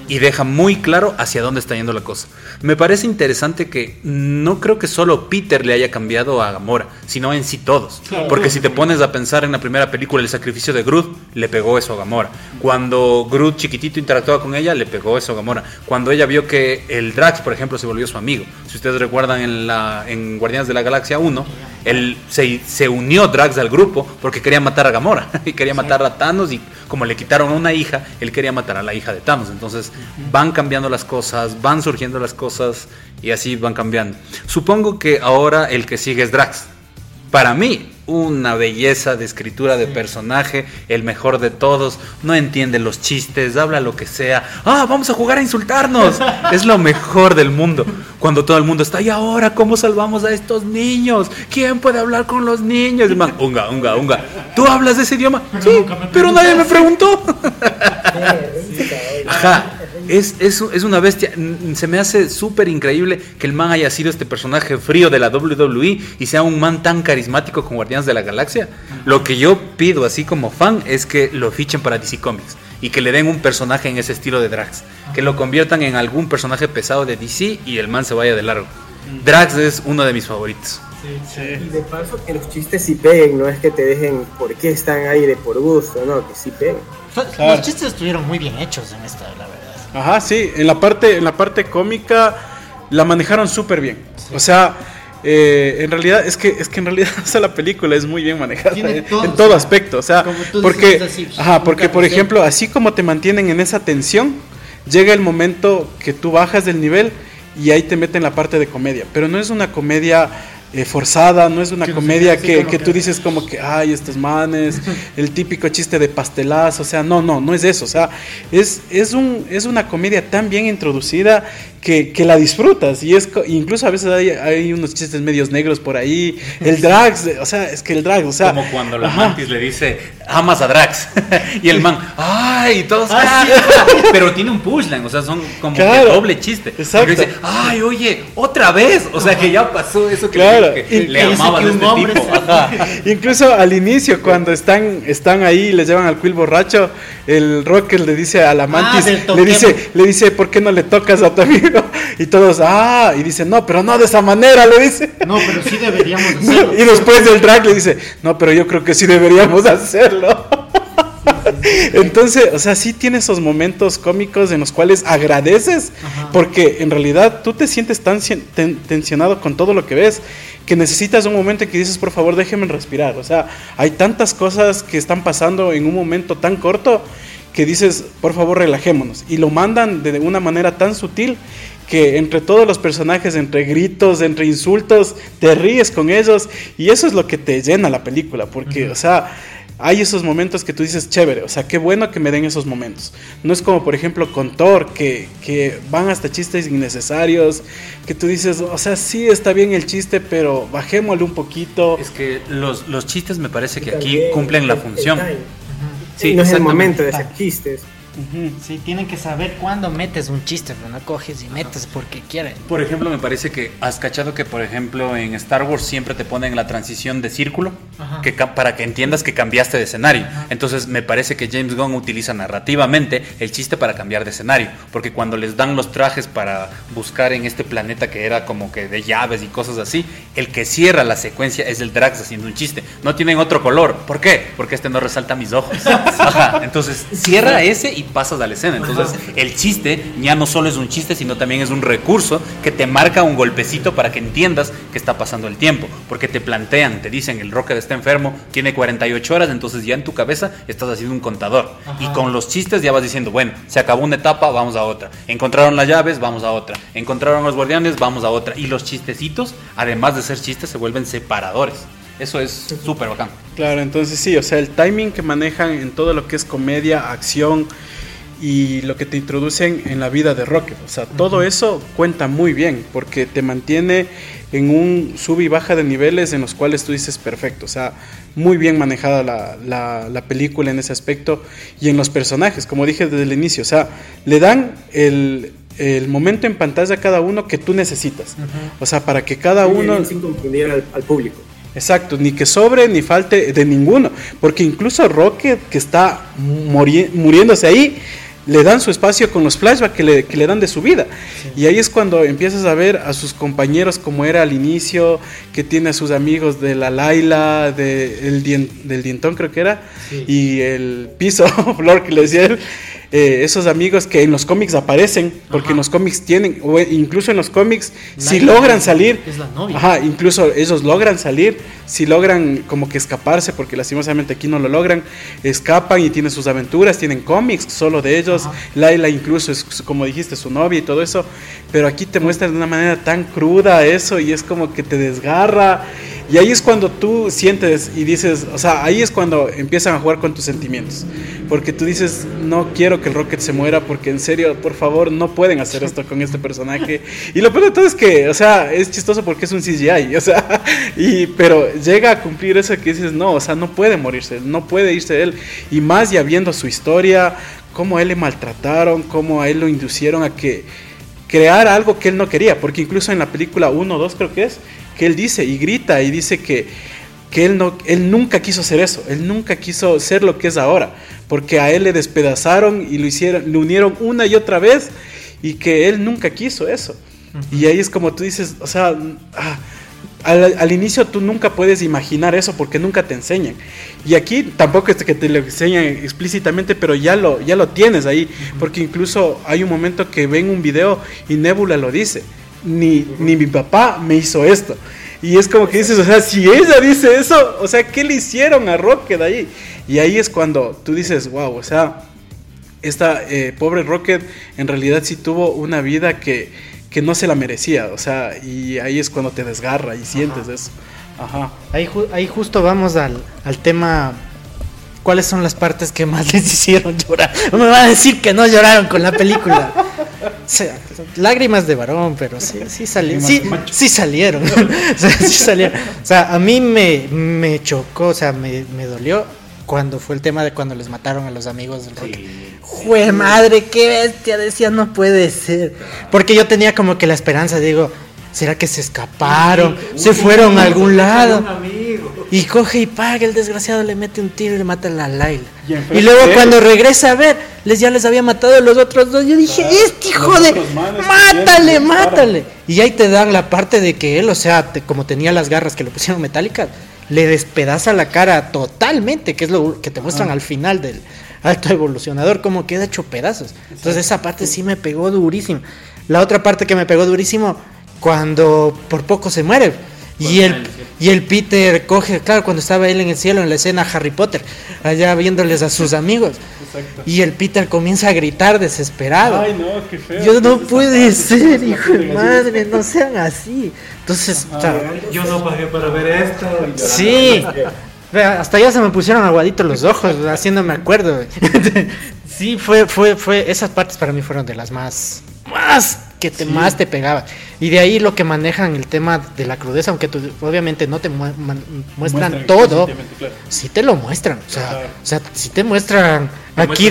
y deja muy claro hacia dónde está yendo la cosa. Me parece interesante que no creo que solo Peter le haya cambiado a Gamora, sino en sí todos. Porque si te pones a pensar en la primera película, el sacrificio de Groot, le pegó eso a Gamora. Cuando Groot chiquitito interactuaba con ella, le pegó eso a Gamora. Cuando ella vio que el Drax, por ejemplo, se volvió su amigo. Si ustedes recuerdan en, la, en Guardianes de la Galaxia 1, él se, se unió Drax al grupo porque quería matar a Gamora y quería matar a Thanos y como le quitaron a una hija, él quería matar a la hija de Thanos. Entonces van cambiando las cosas, van surgiendo las cosas y así van cambiando. Supongo que ahora el que sigue es Drax. Para mí, una belleza de escritura de personaje, el mejor de todos, no entiende los chistes, habla lo que sea. Ah, vamos a jugar a insultarnos. es lo mejor del mundo. Cuando todo el mundo está, ¿y ahora cómo salvamos a estos niños? ¿Quién puede hablar con los niños? man, unga, unga, unga. ¿Tú hablas de ese idioma? Sí, pero nadie me preguntó. Ajá es, es, es, una bestia. Se me hace súper increíble que el man haya sido este personaje frío de la WWE y sea un man tan carismático con Guardianes de la Galaxia. Lo que yo pido, así como fan, es que lo fichen para DC Comics y que le den un personaje en ese estilo de Drax. Que lo conviertan en algún personaje pesado de DC y el man se vaya de largo. Drax es uno de mis favoritos. Y de paso que los chistes sí peguen, no es que te dejen por qué están ahí de por gusto, no, que sí peguen. Los chistes estuvieron muy bien hechos en esta, la. Ajá, sí, en la parte, en la parte cómica la manejaron súper bien. O sea, eh, en realidad es que es que en realidad la película es muy bien manejada en, todo aspecto, o sea, porque ajá, porque por ejemplo, así como te mantienen en esa tensión, llega el momento que tú bajas del nivel y ahí te meten la parte de comedia, pero no es una comedia eh, forzada, no es una comedia que, que, tú dices como que, ay, estos manes, el típico chiste de pastelazo, o sea, no, no, no es eso, o sea, es, es, un, es una comedia tan bien introducida que, que, la disfrutas. Y es incluso a veces hay, hay, unos chistes medios negros por ahí. El Drax, o sea, es que el Drax, o sea. Como cuando la Mantis le dice, amas a Drax. y el man, ¡ay! Todos. Ah, pero tiene un pushline, o sea, son como que doble chiste. Exacto. dice, ¡ay, oye! ¡Otra vez! O sea, que ya pasó eso que, claro. le, amaba de este tipo. incluso al inicio, cuando están, están ahí y les llevan al quill borracho, el Rocker le dice a la ah, Mantis, le dice, le dice, ¿por qué no le tocas a tu amigo? Y todos, ah, y dice, no, pero no de esa manera, le dice. No, pero sí deberíamos hacerlo. y después del drag le dice, no, pero yo creo que sí deberíamos hacerlo. Entonces, o sea, sí tiene esos momentos cómicos en los cuales agradeces, porque en realidad tú te sientes tan tensionado con todo lo que ves que necesitas un momento en que dices, por favor, déjeme respirar. O sea, hay tantas cosas que están pasando en un momento tan corto que dices, por favor, relajémonos. Y lo mandan de una manera tan sutil que entre todos los personajes, entre gritos, entre insultos, te ríes con ellos. Y eso es lo que te llena la película, porque, o sea, hay esos momentos que tú dices, chévere, o sea, qué bueno que me den esos momentos. No es como, por ejemplo, con Thor, que, que van hasta chistes innecesarios, que tú dices, o sea, sí está bien el chiste, pero bajémosle un poquito. Es que los, los chistes me parece que aquí cumplen la función. Sí, no es el momento de hacer chistes. Sí, tienen que saber cuándo metes un chiste, pero no coges y metes porque quieres. Por ejemplo, me parece que has cachado que, por ejemplo, en Star Wars siempre te ponen la transición de círculo que para que entiendas que cambiaste de escenario. Entonces, me parece que James Gunn utiliza narrativamente el chiste para cambiar de escenario, porque cuando les dan los trajes para buscar en este planeta que era como que de llaves y cosas así, el que cierra la secuencia es el Drax haciendo un chiste. No tienen otro color. ¿Por qué? Porque este no resalta mis ojos. Entonces, cierra ese y pasas a la escena. Entonces, el chiste ya no solo es un chiste, sino también es un recurso que te marca un golpecito para que entiendas que está pasando el tiempo. Porque te plantean, te dicen, el Rocket está enfermo, tiene 48 horas, entonces ya en tu cabeza estás haciendo un contador. Y con los chistes ya vas diciendo, bueno, se acabó una etapa, vamos a otra. Encontraron las llaves, vamos a otra. Encontraron los guardianes, vamos a otra. Y los chistecitos, además de ser chistes, se vuelven separadores. Eso es súper bacán. Claro, entonces sí, o sea, el timing que manejan en todo lo que es comedia, acción y lo que te introducen en la vida de Rocket. O sea, todo eso cuenta muy bien porque te mantiene en un sub y baja de niveles en los cuales tú dices perfecto. O sea, muy bien manejada la, la, película en ese aspecto y en los personajes, como dije desde el inicio. O sea, le dan el, el momento en pantalla a cada uno que tú necesitas. O sea, para que cada uno... Sin confundir al público. Exacto, ni que sobre ni falte de ninguno, porque incluso Rocket que está muriéndose ahí, le dan su espacio con los flashbacks que le, que le dan de su vida. Y ahí es cuando empiezas a ver a sus compañeros como era al inicio, que tiene a sus amigos de la Laila, de, el del dientón creo que era, y el piso, Flor que le decía él, eh, esos amigos que en los cómics aparecen, porque en los cómics tienen, o incluso en los cómics, si logran salir, Ajá, incluso ellos logran salir, si logran como que escaparse, porque lastimosamente aquí no lo logran, escapan y tienen sus aventuras, tienen cómics solo de ellos, Laila incluso es como dijiste, su novia y todo eso, pero aquí te muestran de una manera tan cruda eso y es como que te desgarra. Y ahí es cuando tú sientes y dices, o sea, ahí es cuando empiezan a jugar con tus sentimientos. Porque tú dices, no quiero que el Rocket se muera, porque en serio, por favor, no pueden hacer esto con este personaje. Y lo peor de todo es que, o sea, es chistoso porque es un CGI, o sea, y, pero llega a cumplir eso que dices, no, o sea, no puede morirse, no puede irse él. Y más ya viendo su historia, cómo a él le maltrataron, cómo a él lo inducieron a que crear algo que él no quería, porque incluso en la película 1 2 creo que es, que él dice y grita y dice que, que él, no, él nunca quiso ser eso, él nunca quiso ser lo que es ahora, porque a él le despedazaron y lo hicieron, le unieron una y otra vez y que él nunca quiso eso. Y ahí es como tú dices, o sea, ah, al, inicio tú nunca puedes imaginar eso porque nunca te enseñan. Y aquí tampoco es que te lo enseñan explícitamente, pero ya lo, ya lo tienes ahí, porque incluso hay un momento que ven un video y Nebula lo dice ni, ni mi papá me hizo esto. Y es como que dices, o sea, si ella dice eso, o sea, ¿qué le hicieron a Rocket ahí? Y ahí es cuando tú dices, wow, o sea, esta eh, pobre Rocket en realidad sí tuvo una vida que, que, no se la merecía, o sea, y ahí es cuando te desgarra y sientes eso. Ajá. Ahí, ahí justo vamos al, al tema ¿Cuáles son las partes que más les hicieron llorar? No me va a decir que no lloraron con la película. Lágrimas de varón, pero sí, sí, salieron. Sí, sí, salieron. sí salieron. O sea, a mí me, me chocó, o sea, me, me, dolió cuando fue el tema de cuando les mataron a los amigos del rock. Jue madre, qué bestia, decía, no puede ser. Porque yo tenía como que la esperanza, digo, ¿será que se escaparon? ¿Se fueron a algún lado? Y coge y paga, el desgraciado le mete un tiro y le mata a la Laila. Y, luego cuando regresa a ver, les ya les había matado a los otros dos. Yo dije, este hijo de... Mátale, mátale. Y ahí te dan la parte de que él, o sea, como tenía las garras que le pusieron metálicas, le despedaza la cara totalmente, que es lo que te muestran al final del alto evolucionador, como queda hecho pedazos. Entonces esa parte sí me pegó durísimo. La otra parte que me pegó durísimo, cuando por poco se muere y el, y el Peter coge, claro, cuando estaba él en el cielo en la escena Harry Potter, allá viéndoles a sus amigos. Y el Peter comienza a gritar desesperado. Ay, no, qué feo. Yo no puede ser, hijo de madre, no sean así. Entonces, yo no pagué para ver esto. Sí. Hasta ya se me pusieron aguaditos los ojos, haciéndome acuerdo. sí, fue, fue, fue, esas partes para mí fueron de las más, más que te, más te pegaba. Y de ahí lo que manejan el tema de la crudeza, aunque obviamente no te muestran todo, sí te lo muestran. O sea, o sea, sí te muestran Aquí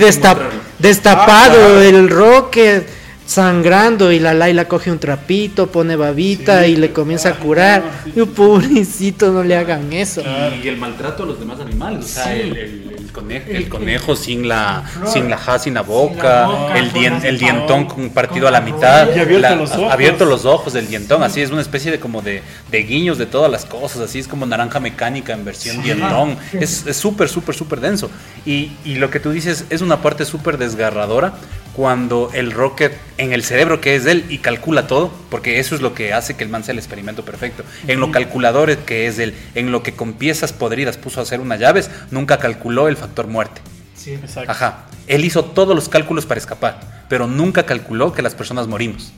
destapado el Rocket sangrando y la Laila coge un trapito, pone babita y le comienza a curar. Y un pobrecito, no le hagan eso. Y, el maltrato a los demás animales, o sea, el, conejo, el conejo sin la sin la ja, sin la boca, el, el dientón partido a la mitad, y abierto, los ojos. abierto los ojos del dientón, así es una especie de como de, de, guiños de todas las cosas, así es como naranja mecánica en versión dientón. Es súper, súper, súper denso. Y, y lo que tú dices es una parte súper desgarradora cuando el Rocket en el cerebro que es de él y calcula todo, porque eso es lo que hace que el man sea el experimento perfecto. En lo calculador que es él, en lo que con piezas podridas puso a hacer unas llaves, nunca calculó el factor muerte. Sí, exacto. Ajá. Él hizo todos los cálculos para escapar, pero nunca calculó que las personas morimos.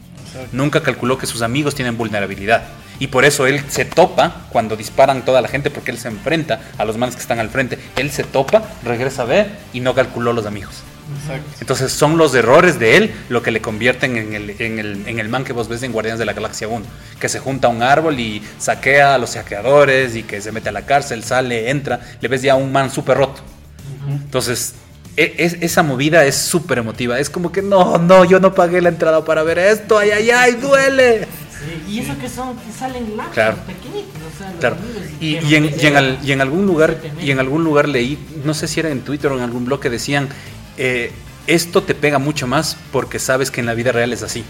Nunca calculó que sus amigos tienen vulnerabilidad. Y por eso él se topa cuando disparan toda la gente, porque él se enfrenta a los manes que están al frente. Él se topa, regresa a ver y no calculó los amigos. Entonces son los errores de él lo que le convierten en el, en, el, en el man que vos ves en Guardianes de la Galaxia 1, que se junta a un árbol y saquea a los saqueadores y que se mete a la cárcel, sale, entra, le ves ya un man súper roto. Entonces, e, esa movida es súper emotiva, es como que no, no, yo no pagué la entrada para ver esto, ay, ay, ay, duele. y eso que son, que salen claro. pequeñitos, claro. y, y, en, y, en y en algún lugar, y en algún lugar leí, no sé si era en Twitter o en algún blog que decían, eh, esto te pega mucho más porque sabes que en la vida real es así.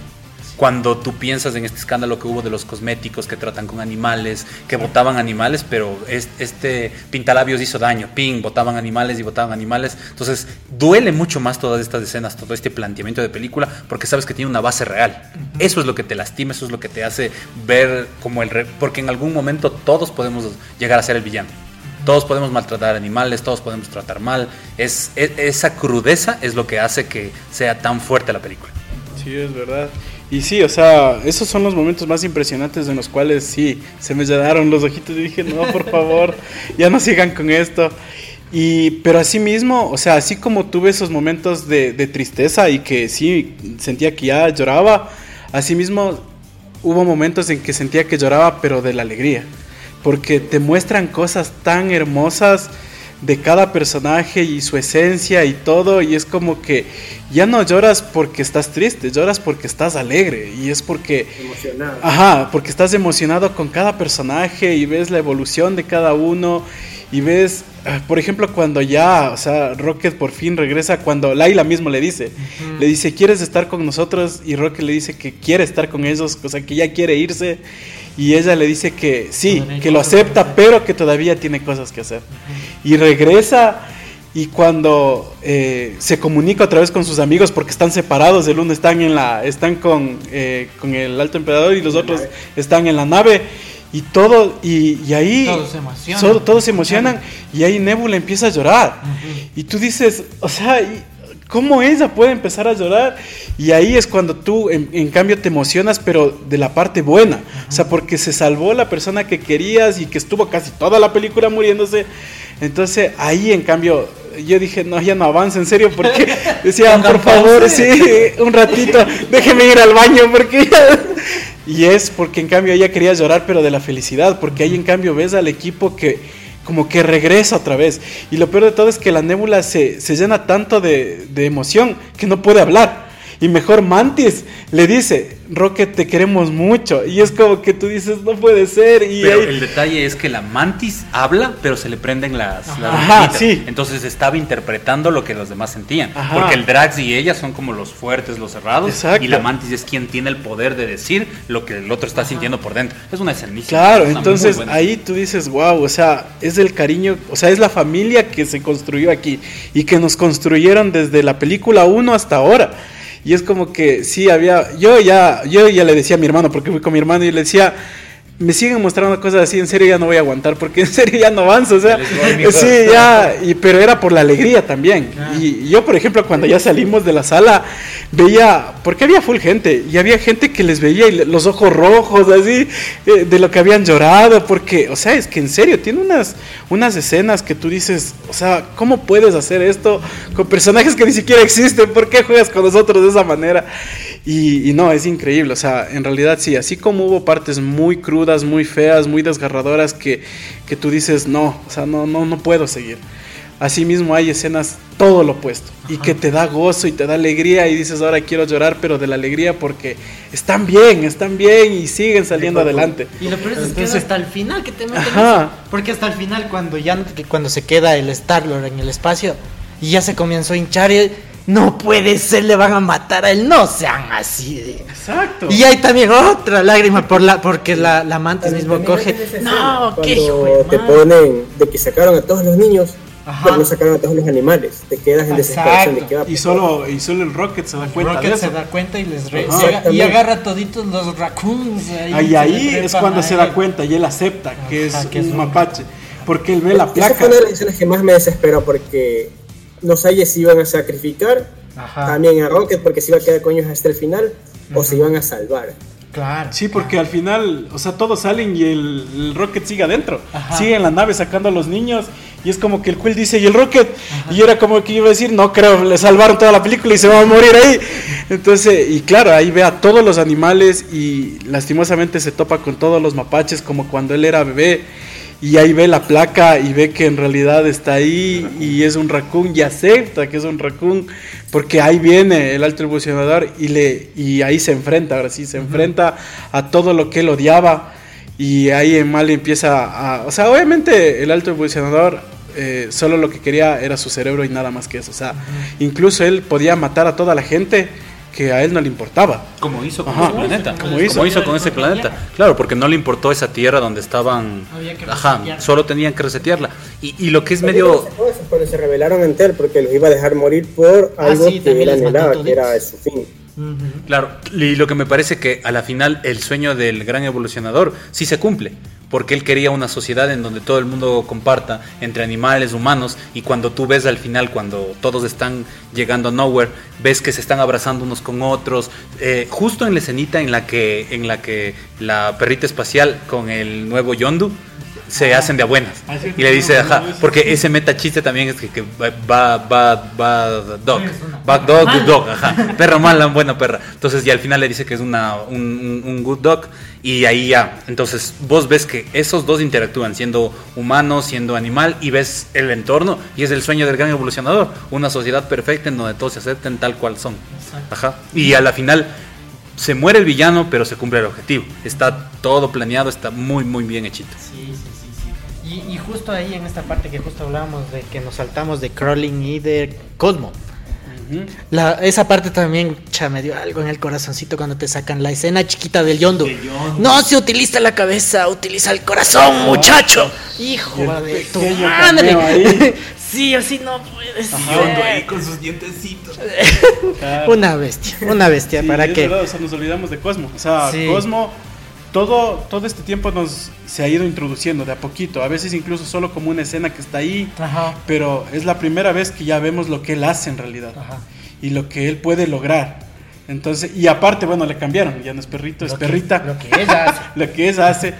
Cuando tú piensas en este escándalo que hubo de los cosméticos que tratan con animales, que botaban animales, pero este pintalabios hizo daño, ping, botaban animales y botaban animales. Entonces, duele mucho más todas estas escenas, todo este planteamiento de película, porque sabes que tiene una base real. Eso es lo que te lastima, eso es lo que te hace ver como el... porque en algún momento todos podemos llegar a ser el villano. Todos podemos maltratar animales, todos podemos tratar mal. Es, e, esa crudeza es lo que hace que sea tan fuerte la película. Sí, es verdad. Y sí, o sea, esos son los momentos más impresionantes en los cuales sí, se me llenaron los ojitos y dije, no, por favor, ya no sigan con esto. Y, pero así mismo, o sea, así como tuve esos momentos de, de tristeza y que sí, sentía que ya lloraba, así mismo hubo momentos en que sentía que lloraba, pero de la alegría porque te muestran cosas tan hermosas de cada personaje y su esencia y todo y es como que ya no lloras porque estás triste, lloras porque estás alegre y es porque emocionado. Ajá, porque estás emocionado con cada personaje y ves la evolución de cada uno y ves, ah, por ejemplo, cuando ya, o sea, Rocket por fin regresa, cuando Laila mismo le dice, le dice, ¿quieres estar con nosotros? Y Rocket le dice que quiere estar con ellos, o sea, que ya quiere irse y ella le dice que sí, que lo acepta, pero que todavía tiene cosas que hacer. Y regresa y cuando eh, se comunica otra vez con sus amigos porque están separados, el uno están en la están con, eh, con el alto emperador y los otros están en la nave. Y todo y, ahí todos se emocionan, todos se emocionan y ahí Nebula empieza a llorar. Y tú dices, o sea, ¿Cómo ella puede empezar a llorar? Y ahí es cuando tú, en, cambio, te emocionas, pero de la parte buena. O sea, porque se salvó la persona que querías y que estuvo casi toda la película muriéndose. Entonces, ahí, en cambio, yo dije, no, ya no avanza, en serio, porque decía, por favor, sí, un ratito, déjeme ir al baño, porque Y es porque, en cambio, ella quería llorar, pero de la felicidad, porque ahí, en cambio, ves al equipo que como que regresa otra vez. Y lo peor de todo es que la nébula se, se llena tanto de, de emoción que no puede hablar. Y mejor Mantis le dice, Rocket, te queremos mucho. Y es como que tú dices, no puede ser. Y pero el detalle es que la mantis habla, pero se le prenden las, Ajá, sí. Entonces estaba interpretando lo que los demás sentían. Porque el Drax y ella son como los fuertes, los cerrados. Exacto. Y la mantis es quien tiene el poder de decir lo que el otro está sintiendo por dentro. Es una escena. Claro, entonces ahí tú dices, wow, o sea, es el cariño, o sea, es la familia que se construyó aquí y que nos construyeron desde la película 1 hasta ahora. Y es como que sí había, yo ya, yo ya le decía a mi hermano, porque fui con mi hermano y le decía, me siguen mostrando cosas así, en serio ya no voy a aguantar, porque en serio ya no avanzo, o sea, sí, ya, y, pero era por la alegría también. Y yo, por ejemplo, cuando ya salimos de la sala, veía, porque había full gente, y había gente que les veía los ojos rojos, así, eh, de lo que habían llorado, porque, o sea, es que en serio, tiene unas, unas escenas que tú dices, o sea, ¿cómo puedes hacer esto con personajes que ni siquiera existen? ¿Por qué juegas con nosotros de esa manera? Y, y no, es increíble, o sea, en realidad sí, así como hubo partes muy crudas, muy feas, muy desgarradoras que, que tú dices, no, o sea, no, no, no puedo seguir. Asimismo hay escenas todo lo opuesto y que te da gozo y te da alegría y dices ahora quiero llorar pero de la alegría porque están bien, están bien y siguen saliendo adelante. Y lo peor es que es hasta el final que te meten eso, porque hasta el final cuando ya cuando se queda el Star Lord en el espacio y ya se comenzó a hinchar y no puede ser, le van a matar a él, no sean así. Exacto. Y hay también otra lágrima por la, porque la, la mantis mismo coge. No, qué hijo te ponen de que sacaron a todos los niños Ajá. no sacaron a todos los animales, te quedas en desesperación de que va y solo y solo el Rocket se da cuenta Rocket de eso. se da cuenta y les re y agarra toditos los raccoons ahí, ahí, ahí es cuando se da cuenta y él acepta que es que un mapache porque él ve la placa. Esa fue una de las decisiones que más me desesperó porque no sabía si iban a sacrificar también a Rocket porque se iba a quedar con ellos hasta el final o se iban a salvar. Claro. Sí, porque al final, o sea, todos salen y el, Rocket sigue adentro. Sigue en la nave sacando a los niños. Y es como que el Quill dice, ¿y el Rocket? Y era como que iba a decir, no creo, le salvaron toda la película y se va a morir ahí. Entonces, y claro, ahí ve a todos los animales y lastimosamente se topa con todos los mapaches, como cuando él era bebé y ahí ve la placa y ve que en realidad está ahí y es un raccoon y acepta que es un raccoon porque ahí viene el alto evolucionador y le y ahí se enfrenta ahora sí se enfrenta a todo lo que él odiaba y ahí en mal empieza a o sea obviamente el alto evolucionador eh, solo lo que quería era su cerebro y nada más que eso o sea incluso él podía matar a toda la gente que a él no le importaba. Como hizo con ese planeta. Como hizo, con ese planeta. Claro, porque no le importó esa tierra donde estaban. Ajá, solo tenían que resetearla. Y, y lo que es medio. Cuando se rebelaron ante él, porque los iba a dejar morir por ah, algo que él anhelaba, que era su fin. Claro, y lo que me parece que a la final el sueño del gran evolucionador sí se cumple porque él quería una sociedad en donde todo el mundo comparta entre animales, humanos, y cuando tú ves al final, cuando todos están llegando a Nowhere, ves que se están abrazando unos con otros, eh, justo en la escenita en la que, en la que la perrita espacial con el nuevo Yondu se hacen de buenas. Ah, y le dice, ajá, porque ese meta chiste también es que, va, va, va, dog, bad dog, dog, ajá, perra mala, buena perra. Entonces, y al final le dice que es una, un, un good dog, y ahí ya. Entonces, vos ves que esos dos interactúan, siendo humano, siendo animal, y ves el entorno, y es el sueño del gran evolucionador, una sociedad perfecta en donde todos se acepten tal cual son. Ajá. Y a la final se muere el villano, pero se cumple el objetivo. Está todo planeado, está muy, muy bien hechito. Sí, sí. Y, justo ahí en esta parte que justo hablábamos de que nos saltamos de Crawling y de Cosmo. La, esa parte también cha, me dio algo en el corazoncito cuando te sacan la escena chiquita del yondo. No se utiliza la cabeza, utiliza el corazón, muchacho. Hijo de tu madre. sí, así no puedes. Yondo ahí con sus dientecitos. Una bestia, una bestia. ¿Para qué? o sea, nos olvidamos de Cosmo. O sea, Cosmo todo, todo este tiempo nos se ha ido introduciendo de a poquito, a veces incluso solo como una escena que está ahí, pero es la primera vez que ya vemos lo que él hace en realidad y lo que él puede lograr. Entonces, y aparte, bueno, le cambiaron, ya no es perrito, es perrita. Lo que ella hace. lo que ella hace.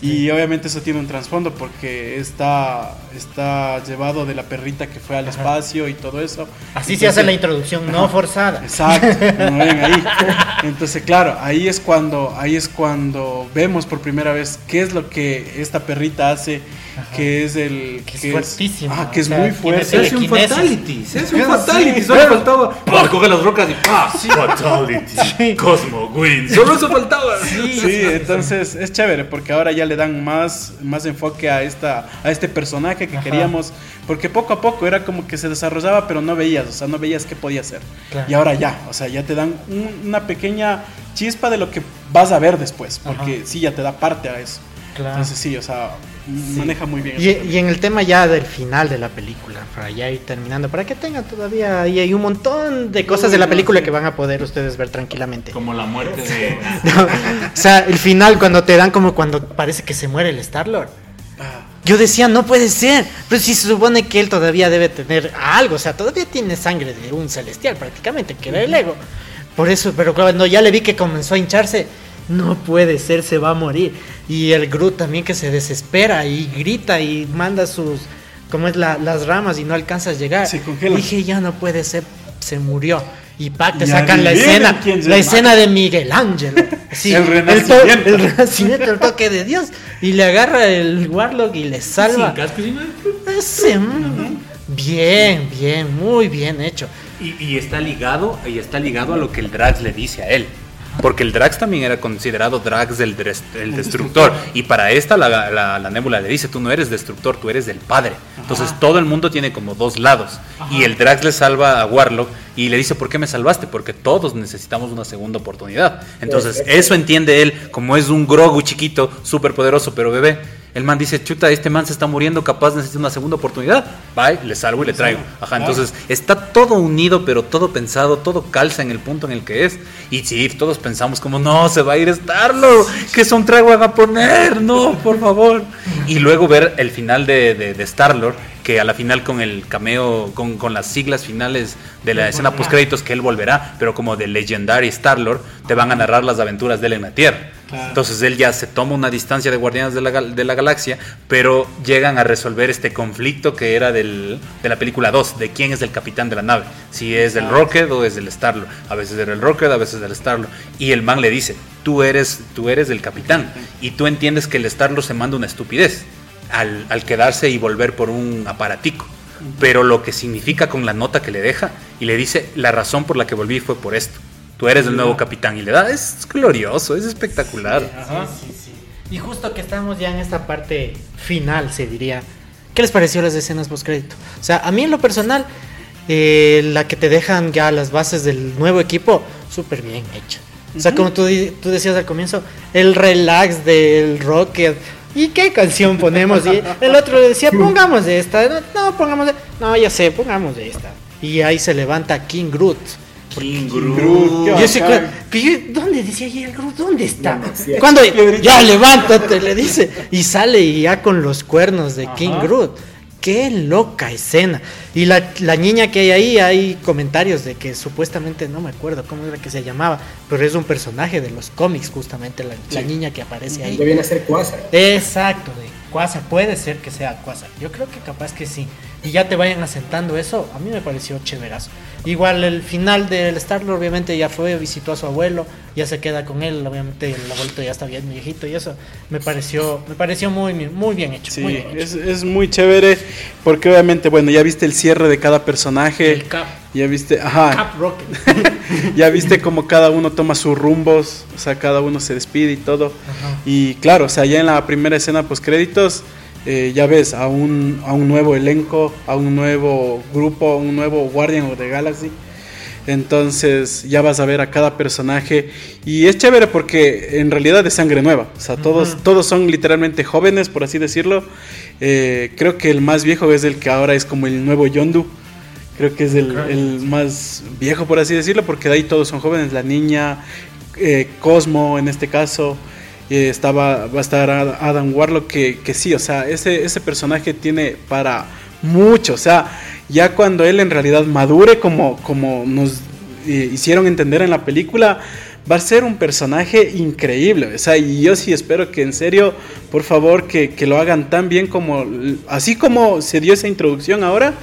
Y obviamente eso tiene un trasfondo porque está, está llevado de la perrita que fue al espacio y todo eso. Así se hace la introducción, no forzada. Exacto, ahí. Entonces, claro, ahí es cuando, ahí es cuando vemos por primera vez qué es lo que esta perrita hace que es el. Que, es fuertísimo. Ah, que es muy fuerte. Se hace un fatality. Se hace un fatality. Solo faltaba. Recoge las rocas y ¡pah! Fatality. Cosmo Win. Solo eso faltaba. Sí, sí entonces es chévere porque ahora ya le dan más, más enfoque a, esta, a este personaje que queríamos. Porque poco a poco era como que se desarrollaba, pero no veías. O sea, no veías qué podía hacer. Y ahora ya. O sea, ya te dan una pequeña chispa de lo que vas a ver después. Porque sí, ya te da parte a eso. Entonces sí, o sea, maneja muy bien. Y, en el tema ya del final de la película, para ya ir terminando, para que tengan todavía y hay un montón de cosas de la película que van a poder ustedes ver tranquilamente. Como la muerte de... o sea, el final cuando te dan como cuando parece que se muere el Star-Lord. Ah. Yo decía, no puede ser, pero si se supone que él todavía debe tener algo, o sea, todavía tiene sangre de un celestial prácticamente, que era el ego. Por eso, pero cuando ya le vi que comenzó a hincharse, no puede ser, se va a morir. Y el Groot también que se desespera y grita y manda sus, como es las ramas y no alcanza a llegar. Se congela. Dije, ya no puede ser, se murió. Y pa, te sacan la escena, la escena de Miguel Ángel. el renacimiento. El, renacimiento, el toque de Dios. Y le agarra el Warlock y le salva. Sin casco, Ese, Bien, bien, muy bien hecho. Y, y, está ligado, y está ligado a lo que el Drax le dice a él. Porque el Drax también era considerado Drax del, del destructor. Y para esta la, la, la, Nebula le dice, tú no eres destructor, tú eres del padre. Entonces Ajá. todo el mundo tiene como dos lados. Ajá. Y el Drax le salva a Warlock y le dice, ¿por qué me salvaste? Porque todos necesitamos una segunda oportunidad. Entonces eso entiende él como es un Grogu chiquito, súper poderoso, pero bebé. El man dice, chuta, este man se está muriendo, capaz necesita una segunda oportunidad. Bye, le salvo y le traigo. Ajá, entonces está todo unido, pero todo pensado, todo calza en el punto en el que es. Y sí, todos pensamos como, no, se va a ir Starlo, que son trago a poner, no, por favor. Y luego ver el final de, de, de Star-Lord, que a la final con el cameo, con, con las siglas finales de la escena post créditos que él volverá, pero como de Legendary Star-Lord, te van a narrar las aventuras de él en la Tierra. Claro. Entonces él ya se toma una distancia de Guardianes de la, de la Galaxia, pero llegan a resolver este conflicto que era del, de la película 2, de quién es el capitán de la nave, si es del Rocket o es del Star-Lord. A veces era el Rocket, a veces del Star-Lord. Y el man le dice, tú eres, tú eres el capitán, y tú entiendes que el Star-Lord se manda una estupidez al, al quedarse y volver por un aparatico pero lo que significa con la nota que le deja y le dice la razón por la que volví fue por esto. Tú eres el nuevo capitán y le da es glorioso, es espectacular. Sí, ajá. Sí, sí, y justo que estamos ya en esta parte final, se diría. ¿Qué les pareció las escenas post crédito? O sea, a mí en lo personal eh, la que te dejan ya las bases del nuevo equipo súper bien hecha. O sea, uh -huh. como tú, tú decías al comienzo, el relax del Rocket, ¿Y qué canción ponemos? Y el otro le decía, pongamos de esta. No, pongamos de... No, ya sé, pongamos de esta. Y ahí se levanta King Groot. King Groot. Yo sé, ¿Dónde decía el Groot? ¿Dónde está? Cuando ya levántate, le dice. Y sale ya con los cuernos de King. Groot. Qué loca escena. Y la, la, niña que hay ahí, hay comentarios de que supuestamente, no me acuerdo cómo era que se llamaba, pero es un personaje de los cómics, justamente, la, sí. la niña que aparece ahí. Debiera ser Quasar. Exacto, de Quasar. Puede ser que sea Quasar. Yo creo que capaz que sí. Y ya te vayan asentando eso, a mí me pareció chéverazo. Igual el final del Star-Lord, obviamente ya fue, visitó a su abuelo, ya se queda con él, obviamente el abuelito ya está bien viejito y eso me pareció, me pareció muy, muy bien hecho. Sí, muy bien hecho. Es, es, muy chévere porque obviamente, bueno, ya viste el cierre de cada personaje. El Cap. Ya viste, ajá. Ya viste como cada uno toma sus rumbos, o sea, cada uno se despide y todo. Ajá. Y claro, o sea, ya en la primera escena post créditos eh, ya ves a un, a un nuevo elenco, a un nuevo grupo, a un nuevo Guardian of the Galaxy. Entonces ya vas a ver a cada personaje y es chévere porque en realidad es sangre nueva. O sea, todos, todos son literalmente jóvenes, por así decirlo. Eh, creo que el más viejo es el que ahora es como el nuevo Yondu. Creo que es el, el más viejo, por así decirlo, porque de ahí todos son jóvenes. La niña, eh, Cosmo en este caso. Eh, estaba, va a estar Adam Warlock, que, que sí, o sea, ese, ese personaje tiene para mucho, o sea, ya cuando él en realidad madure como, como nos eh, hicieron entender en la película, va a ser un personaje increíble, o sea, y yo sí espero que en serio, por favor, que, que lo hagan tan bien como, así como se dio esa introducción ahora,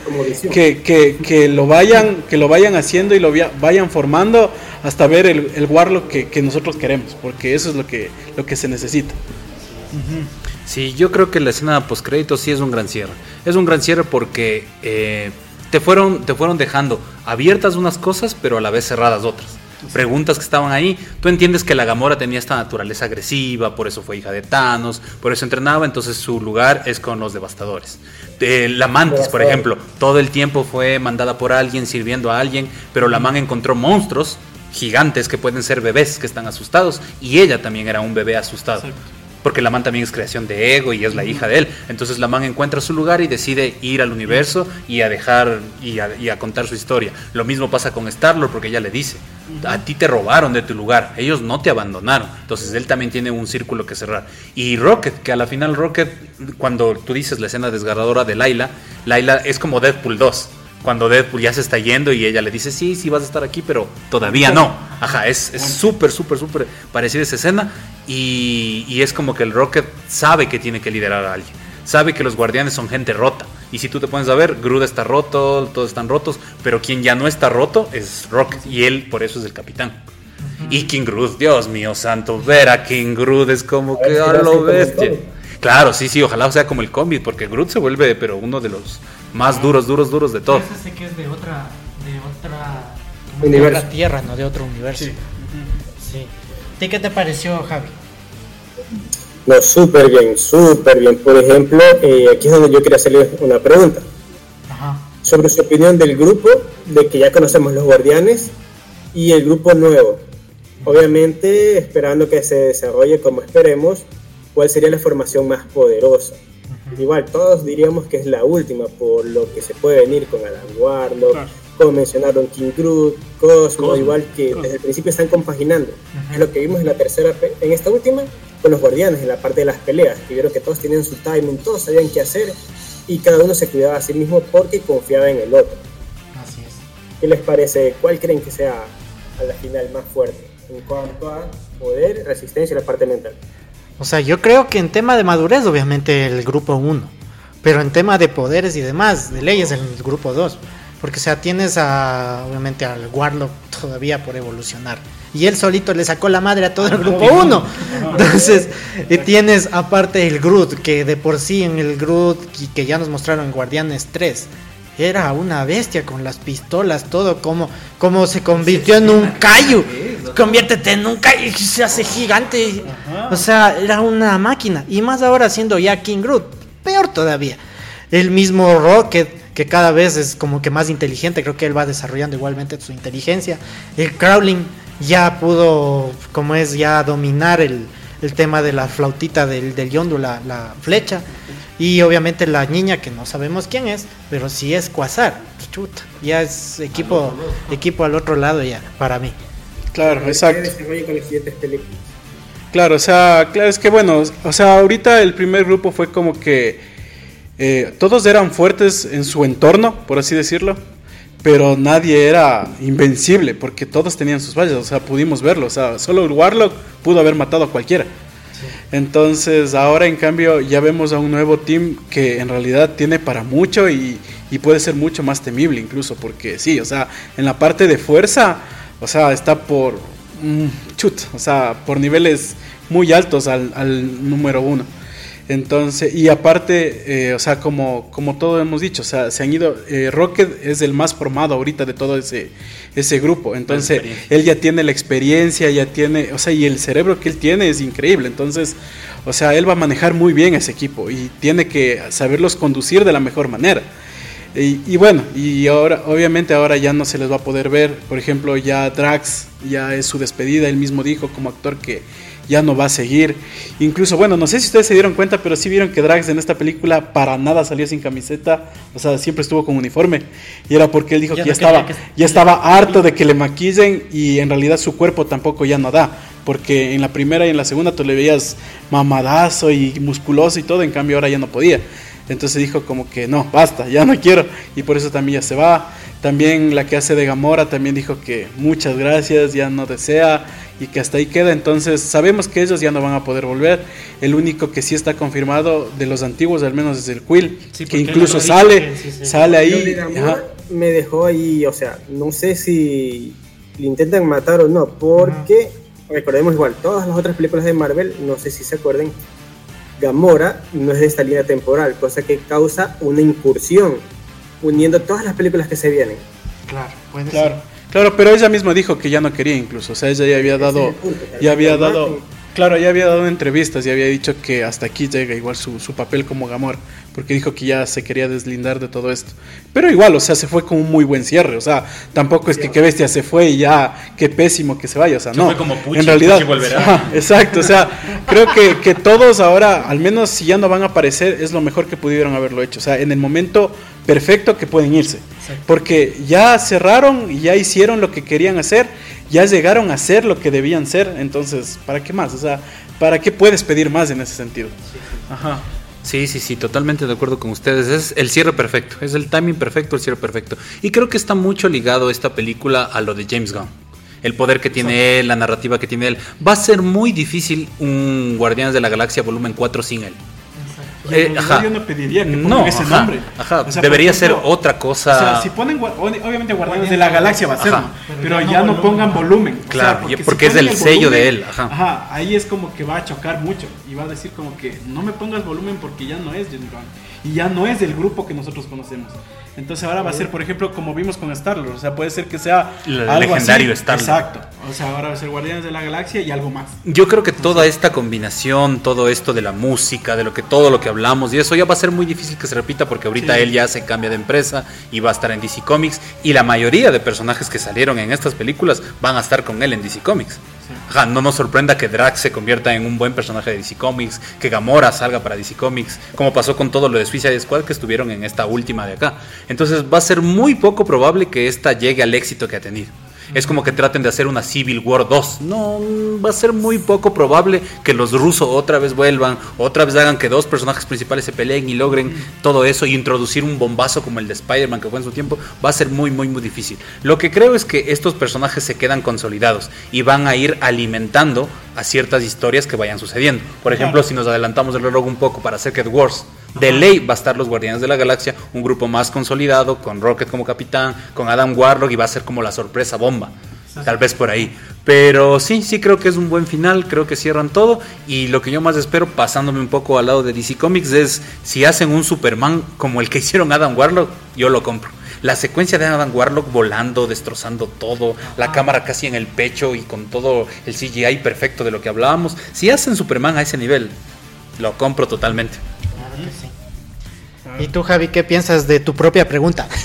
que, que, que, lo vayan, que lo vayan haciendo y lo vayan formando hasta ver el, el Warlock que, que, nosotros queremos, porque eso es lo que, lo que se necesita. Sí, yo creo que la escena post crédito sí es un gran cierre. Es un gran cierre porque eh, te, fueron, te fueron dejando abiertas unas cosas, pero a la vez cerradas otras. Preguntas que estaban ahí. Tú entiendes que la Gamora tenía esta naturaleza agresiva, por eso fue hija de Thanos, por eso entrenaba, entonces su lugar es con los devastadores. Eh, la Mantis, por ejemplo, todo el tiempo fue mandada por alguien, sirviendo a alguien, pero la man encontró monstruos gigantes que pueden ser bebés que están asustados y ella también era un bebé asustado. Exacto. Porque la man también es creación de ego y es la hija de él. Entonces la man encuentra su lugar y decide ir al universo y a dejar y a, contar su historia. Lo mismo pasa con Star-Lord porque ella le dice, a ti te robaron de tu lugar, ellos no te abandonaron. Entonces él también tiene un círculo que cerrar. Y Rocket, que a la final Rocket, cuando tú dices la escena desgarradora de Laila, Laila es como Deadpool 2 cuando Deadpool ya se está yendo y ella le dice, sí, sí vas a estar aquí, pero todavía no. Ajá, es súper, súper, súper parecida esa escena y, y, es como que el Rocket sabe que tiene que liderar a alguien. Sabe que los guardianes son gente rota. Y si tú te pones a ver, Groot está roto, todos están rotos, pero quien ya no está roto es Rocket y él por eso es el capitán. Uh -huh. Y King Groot, Dios mío santo, ver a King Groot es como que a lo bestia. Claro, sí, sí, ojalá sea como el cómic, porque Groot se vuelve, pero uno de los más duros, duros, duros de todo. Ese sé que es de otra, de otra, de otra tierra, no de otro universo. Sí. sí. qué te pareció, Javi? No, súper bien, súper bien. Por ejemplo, eh, aquí es donde yo quería hacerle una pregunta. Ajá. Sobre su opinión del grupo, de que ya conocemos los guardianes, y el grupo nuevo. Obviamente, esperando que se desarrolle como esperemos, ¿cuál sería la formación más poderosa? Igual, todos diríamos que es la última, por lo que se puede venir con Alan Warlock, como mencionaron King Groot, Cosmo, igual que desde el principio están compaginando. Es lo que vimos en la tercera, en esta última, con los guardianes, en la parte de las peleas, que vieron que todos tenían su timing, todos sabían qué hacer y cada uno se cuidaba a sí mismo porque confiaba en el otro. Así es. ¿Qué les parece? ¿Cuál creen que sea a la final más fuerte en cuanto a poder, resistencia y la parte mental? O sea, yo creo que en tema de madurez, obviamente el grupo 1, pero en tema de poderes y demás, de leyes, el grupo 2. Porque, o sea, tienes a, obviamente al Warlock todavía por evolucionar. Y él solito le sacó la madre a todo el grupo 1. Entonces, y tienes aparte el Groot, que de por sí en el Groot, que ya nos mostraron en Guardianes 3, era una bestia con las pistolas, todo, como, como se convirtió en un Kaiju. Conviértete en un Kaiju y se hace gigante. O sea, era una máquina. Y más ahora siendo ya King Groot, peor todavía. El mismo Rocket que cada vez es como que más inteligente, creo que él va desarrollando igualmente su inteligencia. El Crawling ya pudo, como es, ya dominar el, tema de la flautita del, del yondu, la, la, flecha. Y obviamente la niña, que no sabemos quién es, pero si es Quasar, chuta, ya es equipo, equipo al otro lado ya, para mí. Claro, exacto. Claro, o sea, claro, es que bueno, o sea, ahorita el primer grupo fue como que eh, todos eran fuertes en su entorno, por así decirlo, pero nadie era invencible, porque todos tenían sus fallas, o sea, pudimos verlo, o sea, solo el Warlock pudo haber matado a cualquiera. Entonces, ahora en cambio ya vemos a un nuevo team que en realidad tiene para mucho y, puede ser mucho más temible incluso, porque sí, o sea, en la parte de fuerza, o sea, está por mm, chut, o sea, por niveles muy altos al, al número uno. Entonces, y aparte, eh, o sea, como, como todo hemos dicho, o sea, se han ido, eh, Rocket es el más formado ahorita de todo ese, ese grupo, entonces él ya tiene la experiencia, ya tiene, o sea, y el cerebro que él tiene es increíble, entonces, o sea, él va a manejar muy bien ese equipo y tiene que saberlos conducir de la mejor manera. Y, y, bueno, y ahora, obviamente ahora ya no se les va a poder ver, por ejemplo, ya Drax, ya es su despedida, él mismo dijo como actor que ya no va a seguir. Incluso, bueno, no sé si ustedes se dieron cuenta, pero sí vieron que Drax en esta película para nada salió sin camiseta, o sea, siempre estuvo con uniforme. Y era porque él dijo que ya estaba, ya estaba harto de que le maquillen y en realidad su cuerpo tampoco ya no da. Porque en la primera y en la segunda tú le veías mamadazo y musculoso y todo, en cambio ahora ya no podía. Entonces dijo como que no, basta, ya no quiero. Y por eso también ya se va. También la que hace de Gamora también dijo que muchas gracias, ya no desea y que hasta ahí queda. Entonces sabemos que ellos ya no van a poder volver. El único que sí está confirmado de los antiguos, al menos es el Quill, que incluso sale, sale ahí. Me dejó ahí, o sea, no sé si le intentan matar o no, porque recordemos igual, todas las otras películas de Marvel, no sé si se acuerden, Gamora no es de esta línea temporal, cosa que causa una incursión uniendo todas las películas que se vienen. Claro, puede claro. Claro, pero ella misma dijo que ya no quería incluso, o sea, ella ya había dado, ya había dado, claro, ya había dado entrevistas y había dicho que hasta aquí llega igual su, su papel como Gamor, porque dijo que ya se quería deslindar de todo esto. Pero igual, o sea, se fue con un muy buen cierre, o sea, tampoco es que qué bestia se fue y ya, qué pésimo que se vaya, o sea, no. en realidad, exacto, o sea, creo que, que todos ahora, al menos si ya no van a aparecer, es lo mejor que pudieron haberlo hecho, o sea, en el momento perfecto que pueden irse. Porque ya cerraron y ya hicieron lo que querían hacer, ya llegaron a hacer lo que debían ser, entonces, ¿para qué más? O sea, ¿para qué puedes pedir más en ese sentido? Ajá. Sí, sí, sí, totalmente de acuerdo con ustedes. Es el cierre perfecto, es el timing perfecto, el cierre perfecto. Y creo que está mucho ligado esta película a lo de James Gunn. El poder que tiene él, la narrativa que tiene él. Va a ser muy difícil un Guardianes de la Galaxia volumen 4 sin él. Eh, yo no pediría que pongan ese nombre. Debería ser otra cosa. O sea, si ponen, obviamente Guardianes de la Galaxia va a ser, pero, ya no pongan volumen. Claro, porque, es el sello de él. Ajá. ahí es como que va a chocar mucho y va a decir como que no me pongas volumen porque ya no es James y ya no es el grupo que nosotros conocemos. Entonces ahora va a ser, por ejemplo, como vimos con Star-Lord. O sea, puede ser que sea El algo legendario así. Star-Lord. Exacto. O sea, ahora va a ser Guardianes de la Galaxia y algo más. Yo creo que toda esta combinación, todo esto de la música, de lo que todo lo que hablamos y eso ya va a ser muy difícil que se repita porque ahorita Sí. él ya se cambia de empresa y va a estar en DC Comics y la mayoría de personajes que salieron en estas películas van a estar con él en DC Comics. Ajá, no nos sorprenda que Drax se convierta en un buen personaje de DC Comics, que Gamora salga para DC Comics, como pasó con todo lo de Suicide Squad que estuvieron en esta última de acá. Entonces va a ser muy poco probable que esta llegue al éxito que ha tenido. Es como que traten de hacer una Civil War 2. No, va a ser muy poco probable que los rusos otra vez vuelvan, otra vez hagan que dos personajes principales se peleen y logren todo eso y introducir un bombazo como el de Spider-Man que fue en su tiempo. Va a ser muy, muy, muy difícil. Lo que creo es que estos personajes se quedan consolidados y van a ir alimentando a ciertas historias que vayan sucediendo. Por ejemplo, si nos adelantamos el reloj un poco para Secret Wars, de ley va a estar los Guardianes de la Galaxia, un grupo más consolidado, con Rocket como capitán, con Adam Warlock y va a ser como la sorpresa bomba. Tal vez por ahí. Pero sí, sí creo que es un buen final, creo que cierran todo. Y lo que yo más espero, pasándome un poco al lado de DC Comics, es si hacen un Superman como el que hicieron Adam Warlock, yo lo compro. La secuencia de Adam Warlock volando, destrozando todo, la cámara casi en el pecho y con todo el CGI perfecto de lo que hablábamos. Si hacen Superman a ese nivel, lo compro totalmente. ¿Y tú, Javi, qué piensas de tu propia pregunta?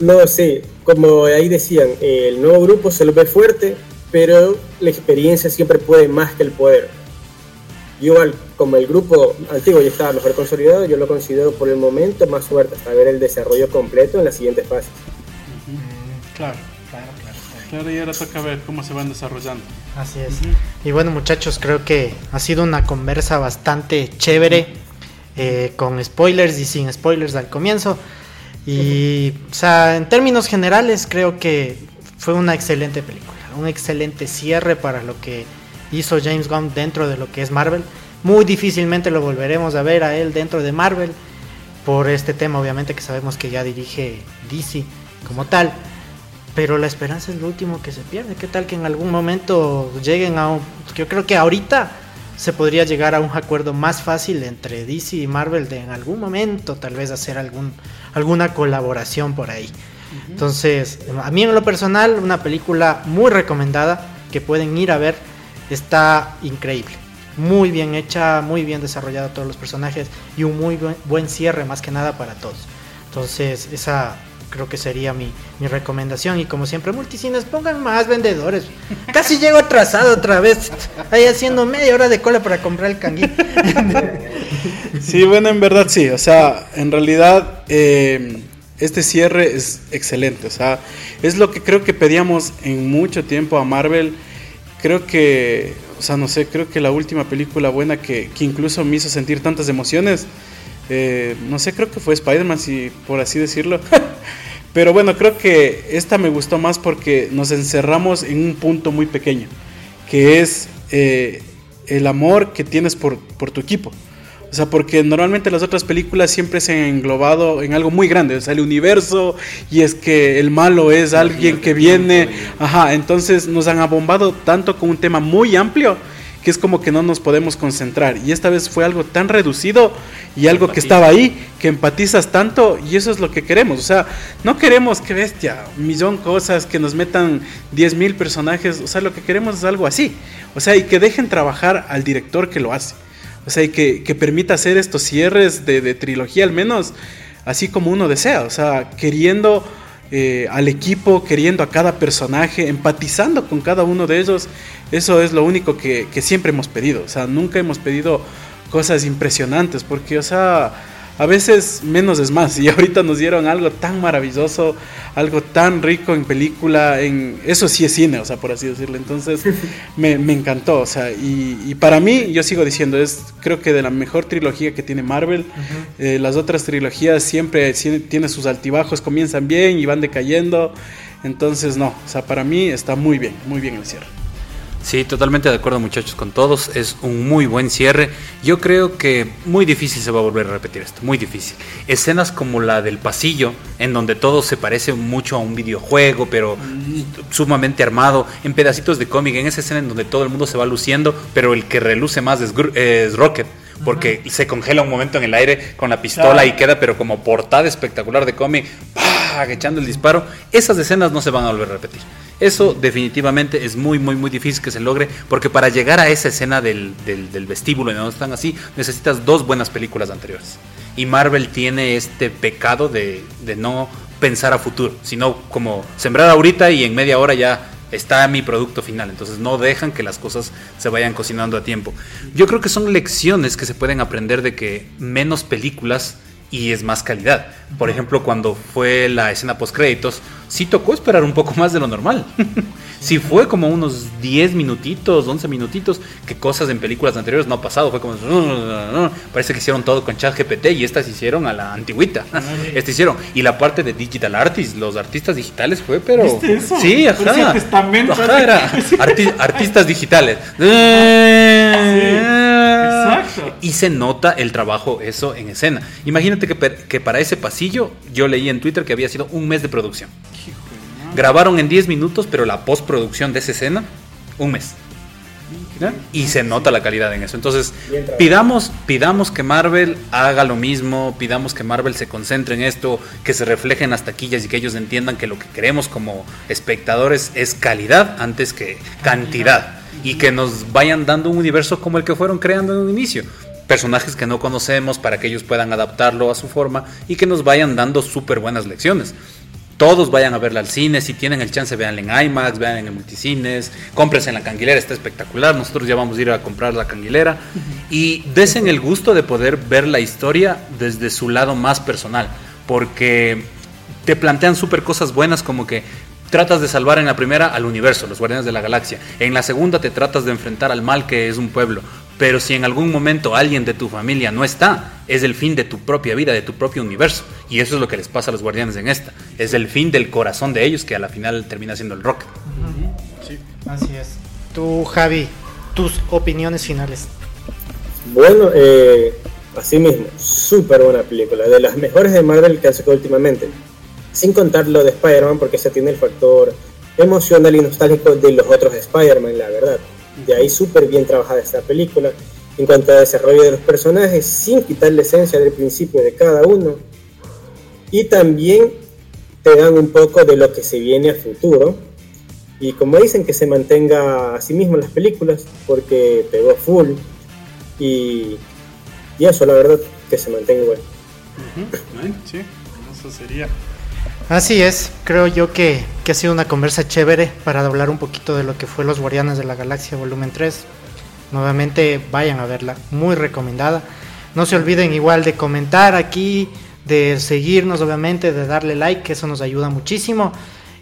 No, sí, como ahí decían, el nuevo grupo se lo ve fuerte, pero la experiencia siempre puede más que el poder. Igual, como el grupo antiguo ya estaba mejor consolidado, yo lo considero por el momento más fuerte hasta ver el desarrollo completo en las siguientes fases. Claro, claro, claro. Claro, y ahora toca ver cómo se van desarrollando. Así es. Y bueno, muchachos, creo que ha sido una conversa bastante chévere, eh, con spoilers y sin spoilers al comienzo. Y, o sea, en términos generales, creo que fue una excelente película, un excelente cierre para lo que hizo James Gunn dentro de lo que es Marvel. Muy difícilmente lo volveremos a ver a él dentro de Marvel, por este tema, obviamente, que sabemos que ya dirige DC como tal. Pero la esperanza es lo último que se pierde. ¿Qué tal que en algún momento lleguen a un... Yo creo que ahorita se podría llegar a un acuerdo más fácil entre DC y Marvel de en algún momento tal vez hacer algún, alguna colaboración por ahí. Entonces, a mí en lo personal, una película muy recomendada que pueden ir a ver. Está increíble. Muy bien hecha, muy bien desarrollada todos los personajes y un muy buen, buen cierre más que nada para todos. Entonces, esa creo que sería mi, mi recomendación. Y como siempre, multicines, pongan más vendedores. Casi llego atrasado otra vez. Ahí haciendo media hora de cola para comprar el canguí. Sí, bueno, en verdad sí. O sea, en realidad eh, este cierre es excelente. O sea, es lo que creo que pedíamos en mucho tiempo a Marvel. Creo que, o sea, no sé, creo que la última película buena que, que incluso me hizo sentir tantas emociones, eh, no sé, creo que fue Spider-Man, si por así decirlo. Pero bueno, creo que esta me gustó más porque nos encerramos en un punto muy pequeño, que es eh, el amor que tienes por, por tu equipo. O sea, porque normalmente las otras películas siempre se han englobado en algo muy grande, o sea, el universo, y es que el malo es alguien que viene, ajá, entonces nos han abombado tanto con un tema muy amplio que es como que no nos podemos concentrar. Y esta vez fue algo tan reducido y algo que estaba ahí, que empatizas tanto y eso es lo que queremos. O sea, no queremos que bestia, un millón cosas, que nos metan 10 mil personajes. O sea, lo que queremos es algo así. O sea, y que dejen trabajar al director que lo hace. O sea, y que, que permita hacer estos cierres de, de trilogía al menos así como uno desea. O sea, queriendo... Eh, al equipo, queriendo a cada personaje, empatizando con cada uno de ellos. Eso es lo único que, que, siempre hemos pedido. O sea, nunca hemos pedido cosas impresionantes, porque, o sea, a veces menos es más. Y ahorita nos dieron algo tan maravilloso, algo tan rico en película, en eso sí es cine, o sea, por así decirlo. Entonces, me, me encantó. O sea, y, y, para mí, yo sigo diciendo, es creo que de la mejor trilogía que tiene Marvel. Uh -huh. eh, las otras trilogías siempre tienen sus altibajos, comienzan bien y van decayendo. Entonces, no, o sea, para mí está muy bien, muy bien el cierre. Sí, totalmente de acuerdo muchachos con todos, es un muy buen cierre. Yo creo que muy difícil se va a volver a repetir esto, muy difícil. Escenas como la del pasillo, en donde todo se parece mucho a un videojuego, pero sumamente armado, en pedacitos de cómic, en esa escena en donde todo el mundo se va luciendo, pero el que reluce más es, es Rocket porque se congela un momento en el aire con la pistola y queda pero como portada espectacular de cómic, echando el disparo, esas escenas no se van a volver a repetir. Eso definitivamente es muy, muy, muy difícil que se logre, porque para llegar a esa escena del, del, vestíbulo en donde están así, necesitas dos buenas películas anteriores. Y Marvel tiene este pecado de, de no pensar a futuro, sino como sembrar ahorita y en media hora ya está mi producto final. Entonces no dejan que las cosas se vayan cocinando a tiempo. Yo creo que son lecciones que se pueden aprender de que menos películas y es más calidad. Por ejemplo, cuando fue la escena post créditos, sí tocó esperar un poco más de lo normal. sí fue como unos 10 minutitos, 11 minutitos, que cosas en películas anteriores no ha pasado. Fue como, parece que hicieron todo con chat GPT y estas hicieron a la antigüita. Estas hicieron. Y la parte de digital artists, los artistas digitales fue, pero... ¿Viste eso? Sí, ajá. ajá era artistas digitales. Exacto. Y se nota el trabajo eso en escena. Imagínate que, que para ese pasillo yo leí en Twitter que había sido un mes de producción. Grabaron en 10 minutos, pero la postproducción de esa escena, un mes. Y se nota la calidad en eso. Entonces, pidamos, pidamos que Marvel haga lo mismo, pidamos que Marvel se concentre en esto, que se refleje en las taquillas y que ellos entiendan que lo que queremos como espectadores es calidad antes que cantidad. Y que nos vayan dando un universo como el que fueron creando en un inicio personajes que no conocemos para que ellos puedan adaptarlo a su forma y que nos vayan dando súper buenas lecciones todos vayan a verla al cine, si tienen el chance vean en IMAX, vean en el multicines, cómprense en la canguilera, está espectacular, nosotros ya vamos a ir a comprar la canguilera y desen el gusto de poder ver la historia desde su lado más personal, porque te plantean súper cosas buenas como que tratas de salvar en la primera al universo, los guardianes de la galaxia. En la segunda te tratas de enfrentar al mal que es un pueblo. Pero si en algún momento alguien de tu familia no está, es el fin de tu propia vida, de tu propio universo. Y eso es lo que les pasa a los guardianes en esta. Es el fin del corazón de ellos que a la final termina siendo el rock. Sí, así es. Tú, Javi, tus opiniones finales. Bueno, eh, así mismo, súper buena película, de las mejores de Marvel que han sacado últimamente. Sin contar lo de Spider-Man, porque se tiene el factor emocional y nostálgico de los otros Spider-Man, la verdad de ahí súper bien trabajada esta película. En cuanto a desarrollo de los personajes sin quitar la esencia del principio de cada uno. Y también te dan un poco de lo que se viene a futuro. Y como dicen que se mantenga a sí mismo las películas porque pegó full. Y, y eso la verdad que se mantenga igual. Sí, eso sería Así es, creo yo que, ha sido una conversa chévere para hablar un poquito de lo que fue Los Guardianes de la Galaxia Volumen 3. Nuevamente vayan a verla, muy recomendada. No se olviden igual de comentar aquí, de seguirnos obviamente, de darle like, que eso nos ayuda muchísimo.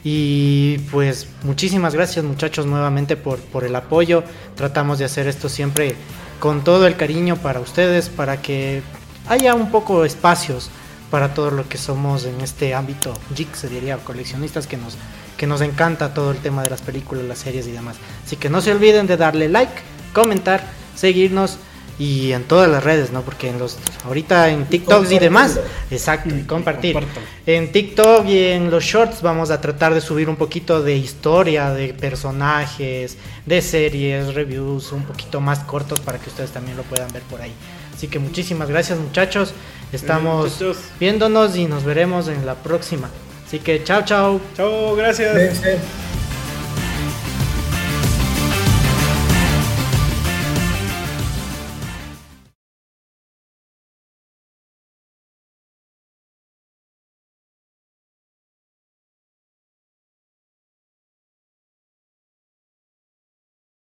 Y pues muchísimas gracias muchachos nuevamente por, por el apoyo. Tratamos de hacer esto siempre con todo el cariño para ustedes, para que haya un poco espacios para todo lo que somos en este ámbito geek, se diría, coleccionistas que nos, que nos encanta todo el tema de las películas, las series y demás. Así que no se olviden de darle like, comentar, seguirnos y en todas las redes, ¿no? Porque en los ahorita en TikTok y demás, exacto, y compartir. En TikTok y en los shorts vamos a tratar de subir un poquito de historia, de personajes, de series, reviews, un poquito más cortos para que ustedes también lo puedan ver por ahí. Así que muchísimas gracias, muchachos. Estamos viéndonos y nos veremos en la próxima. Así que chao, chao. Chao, gracias.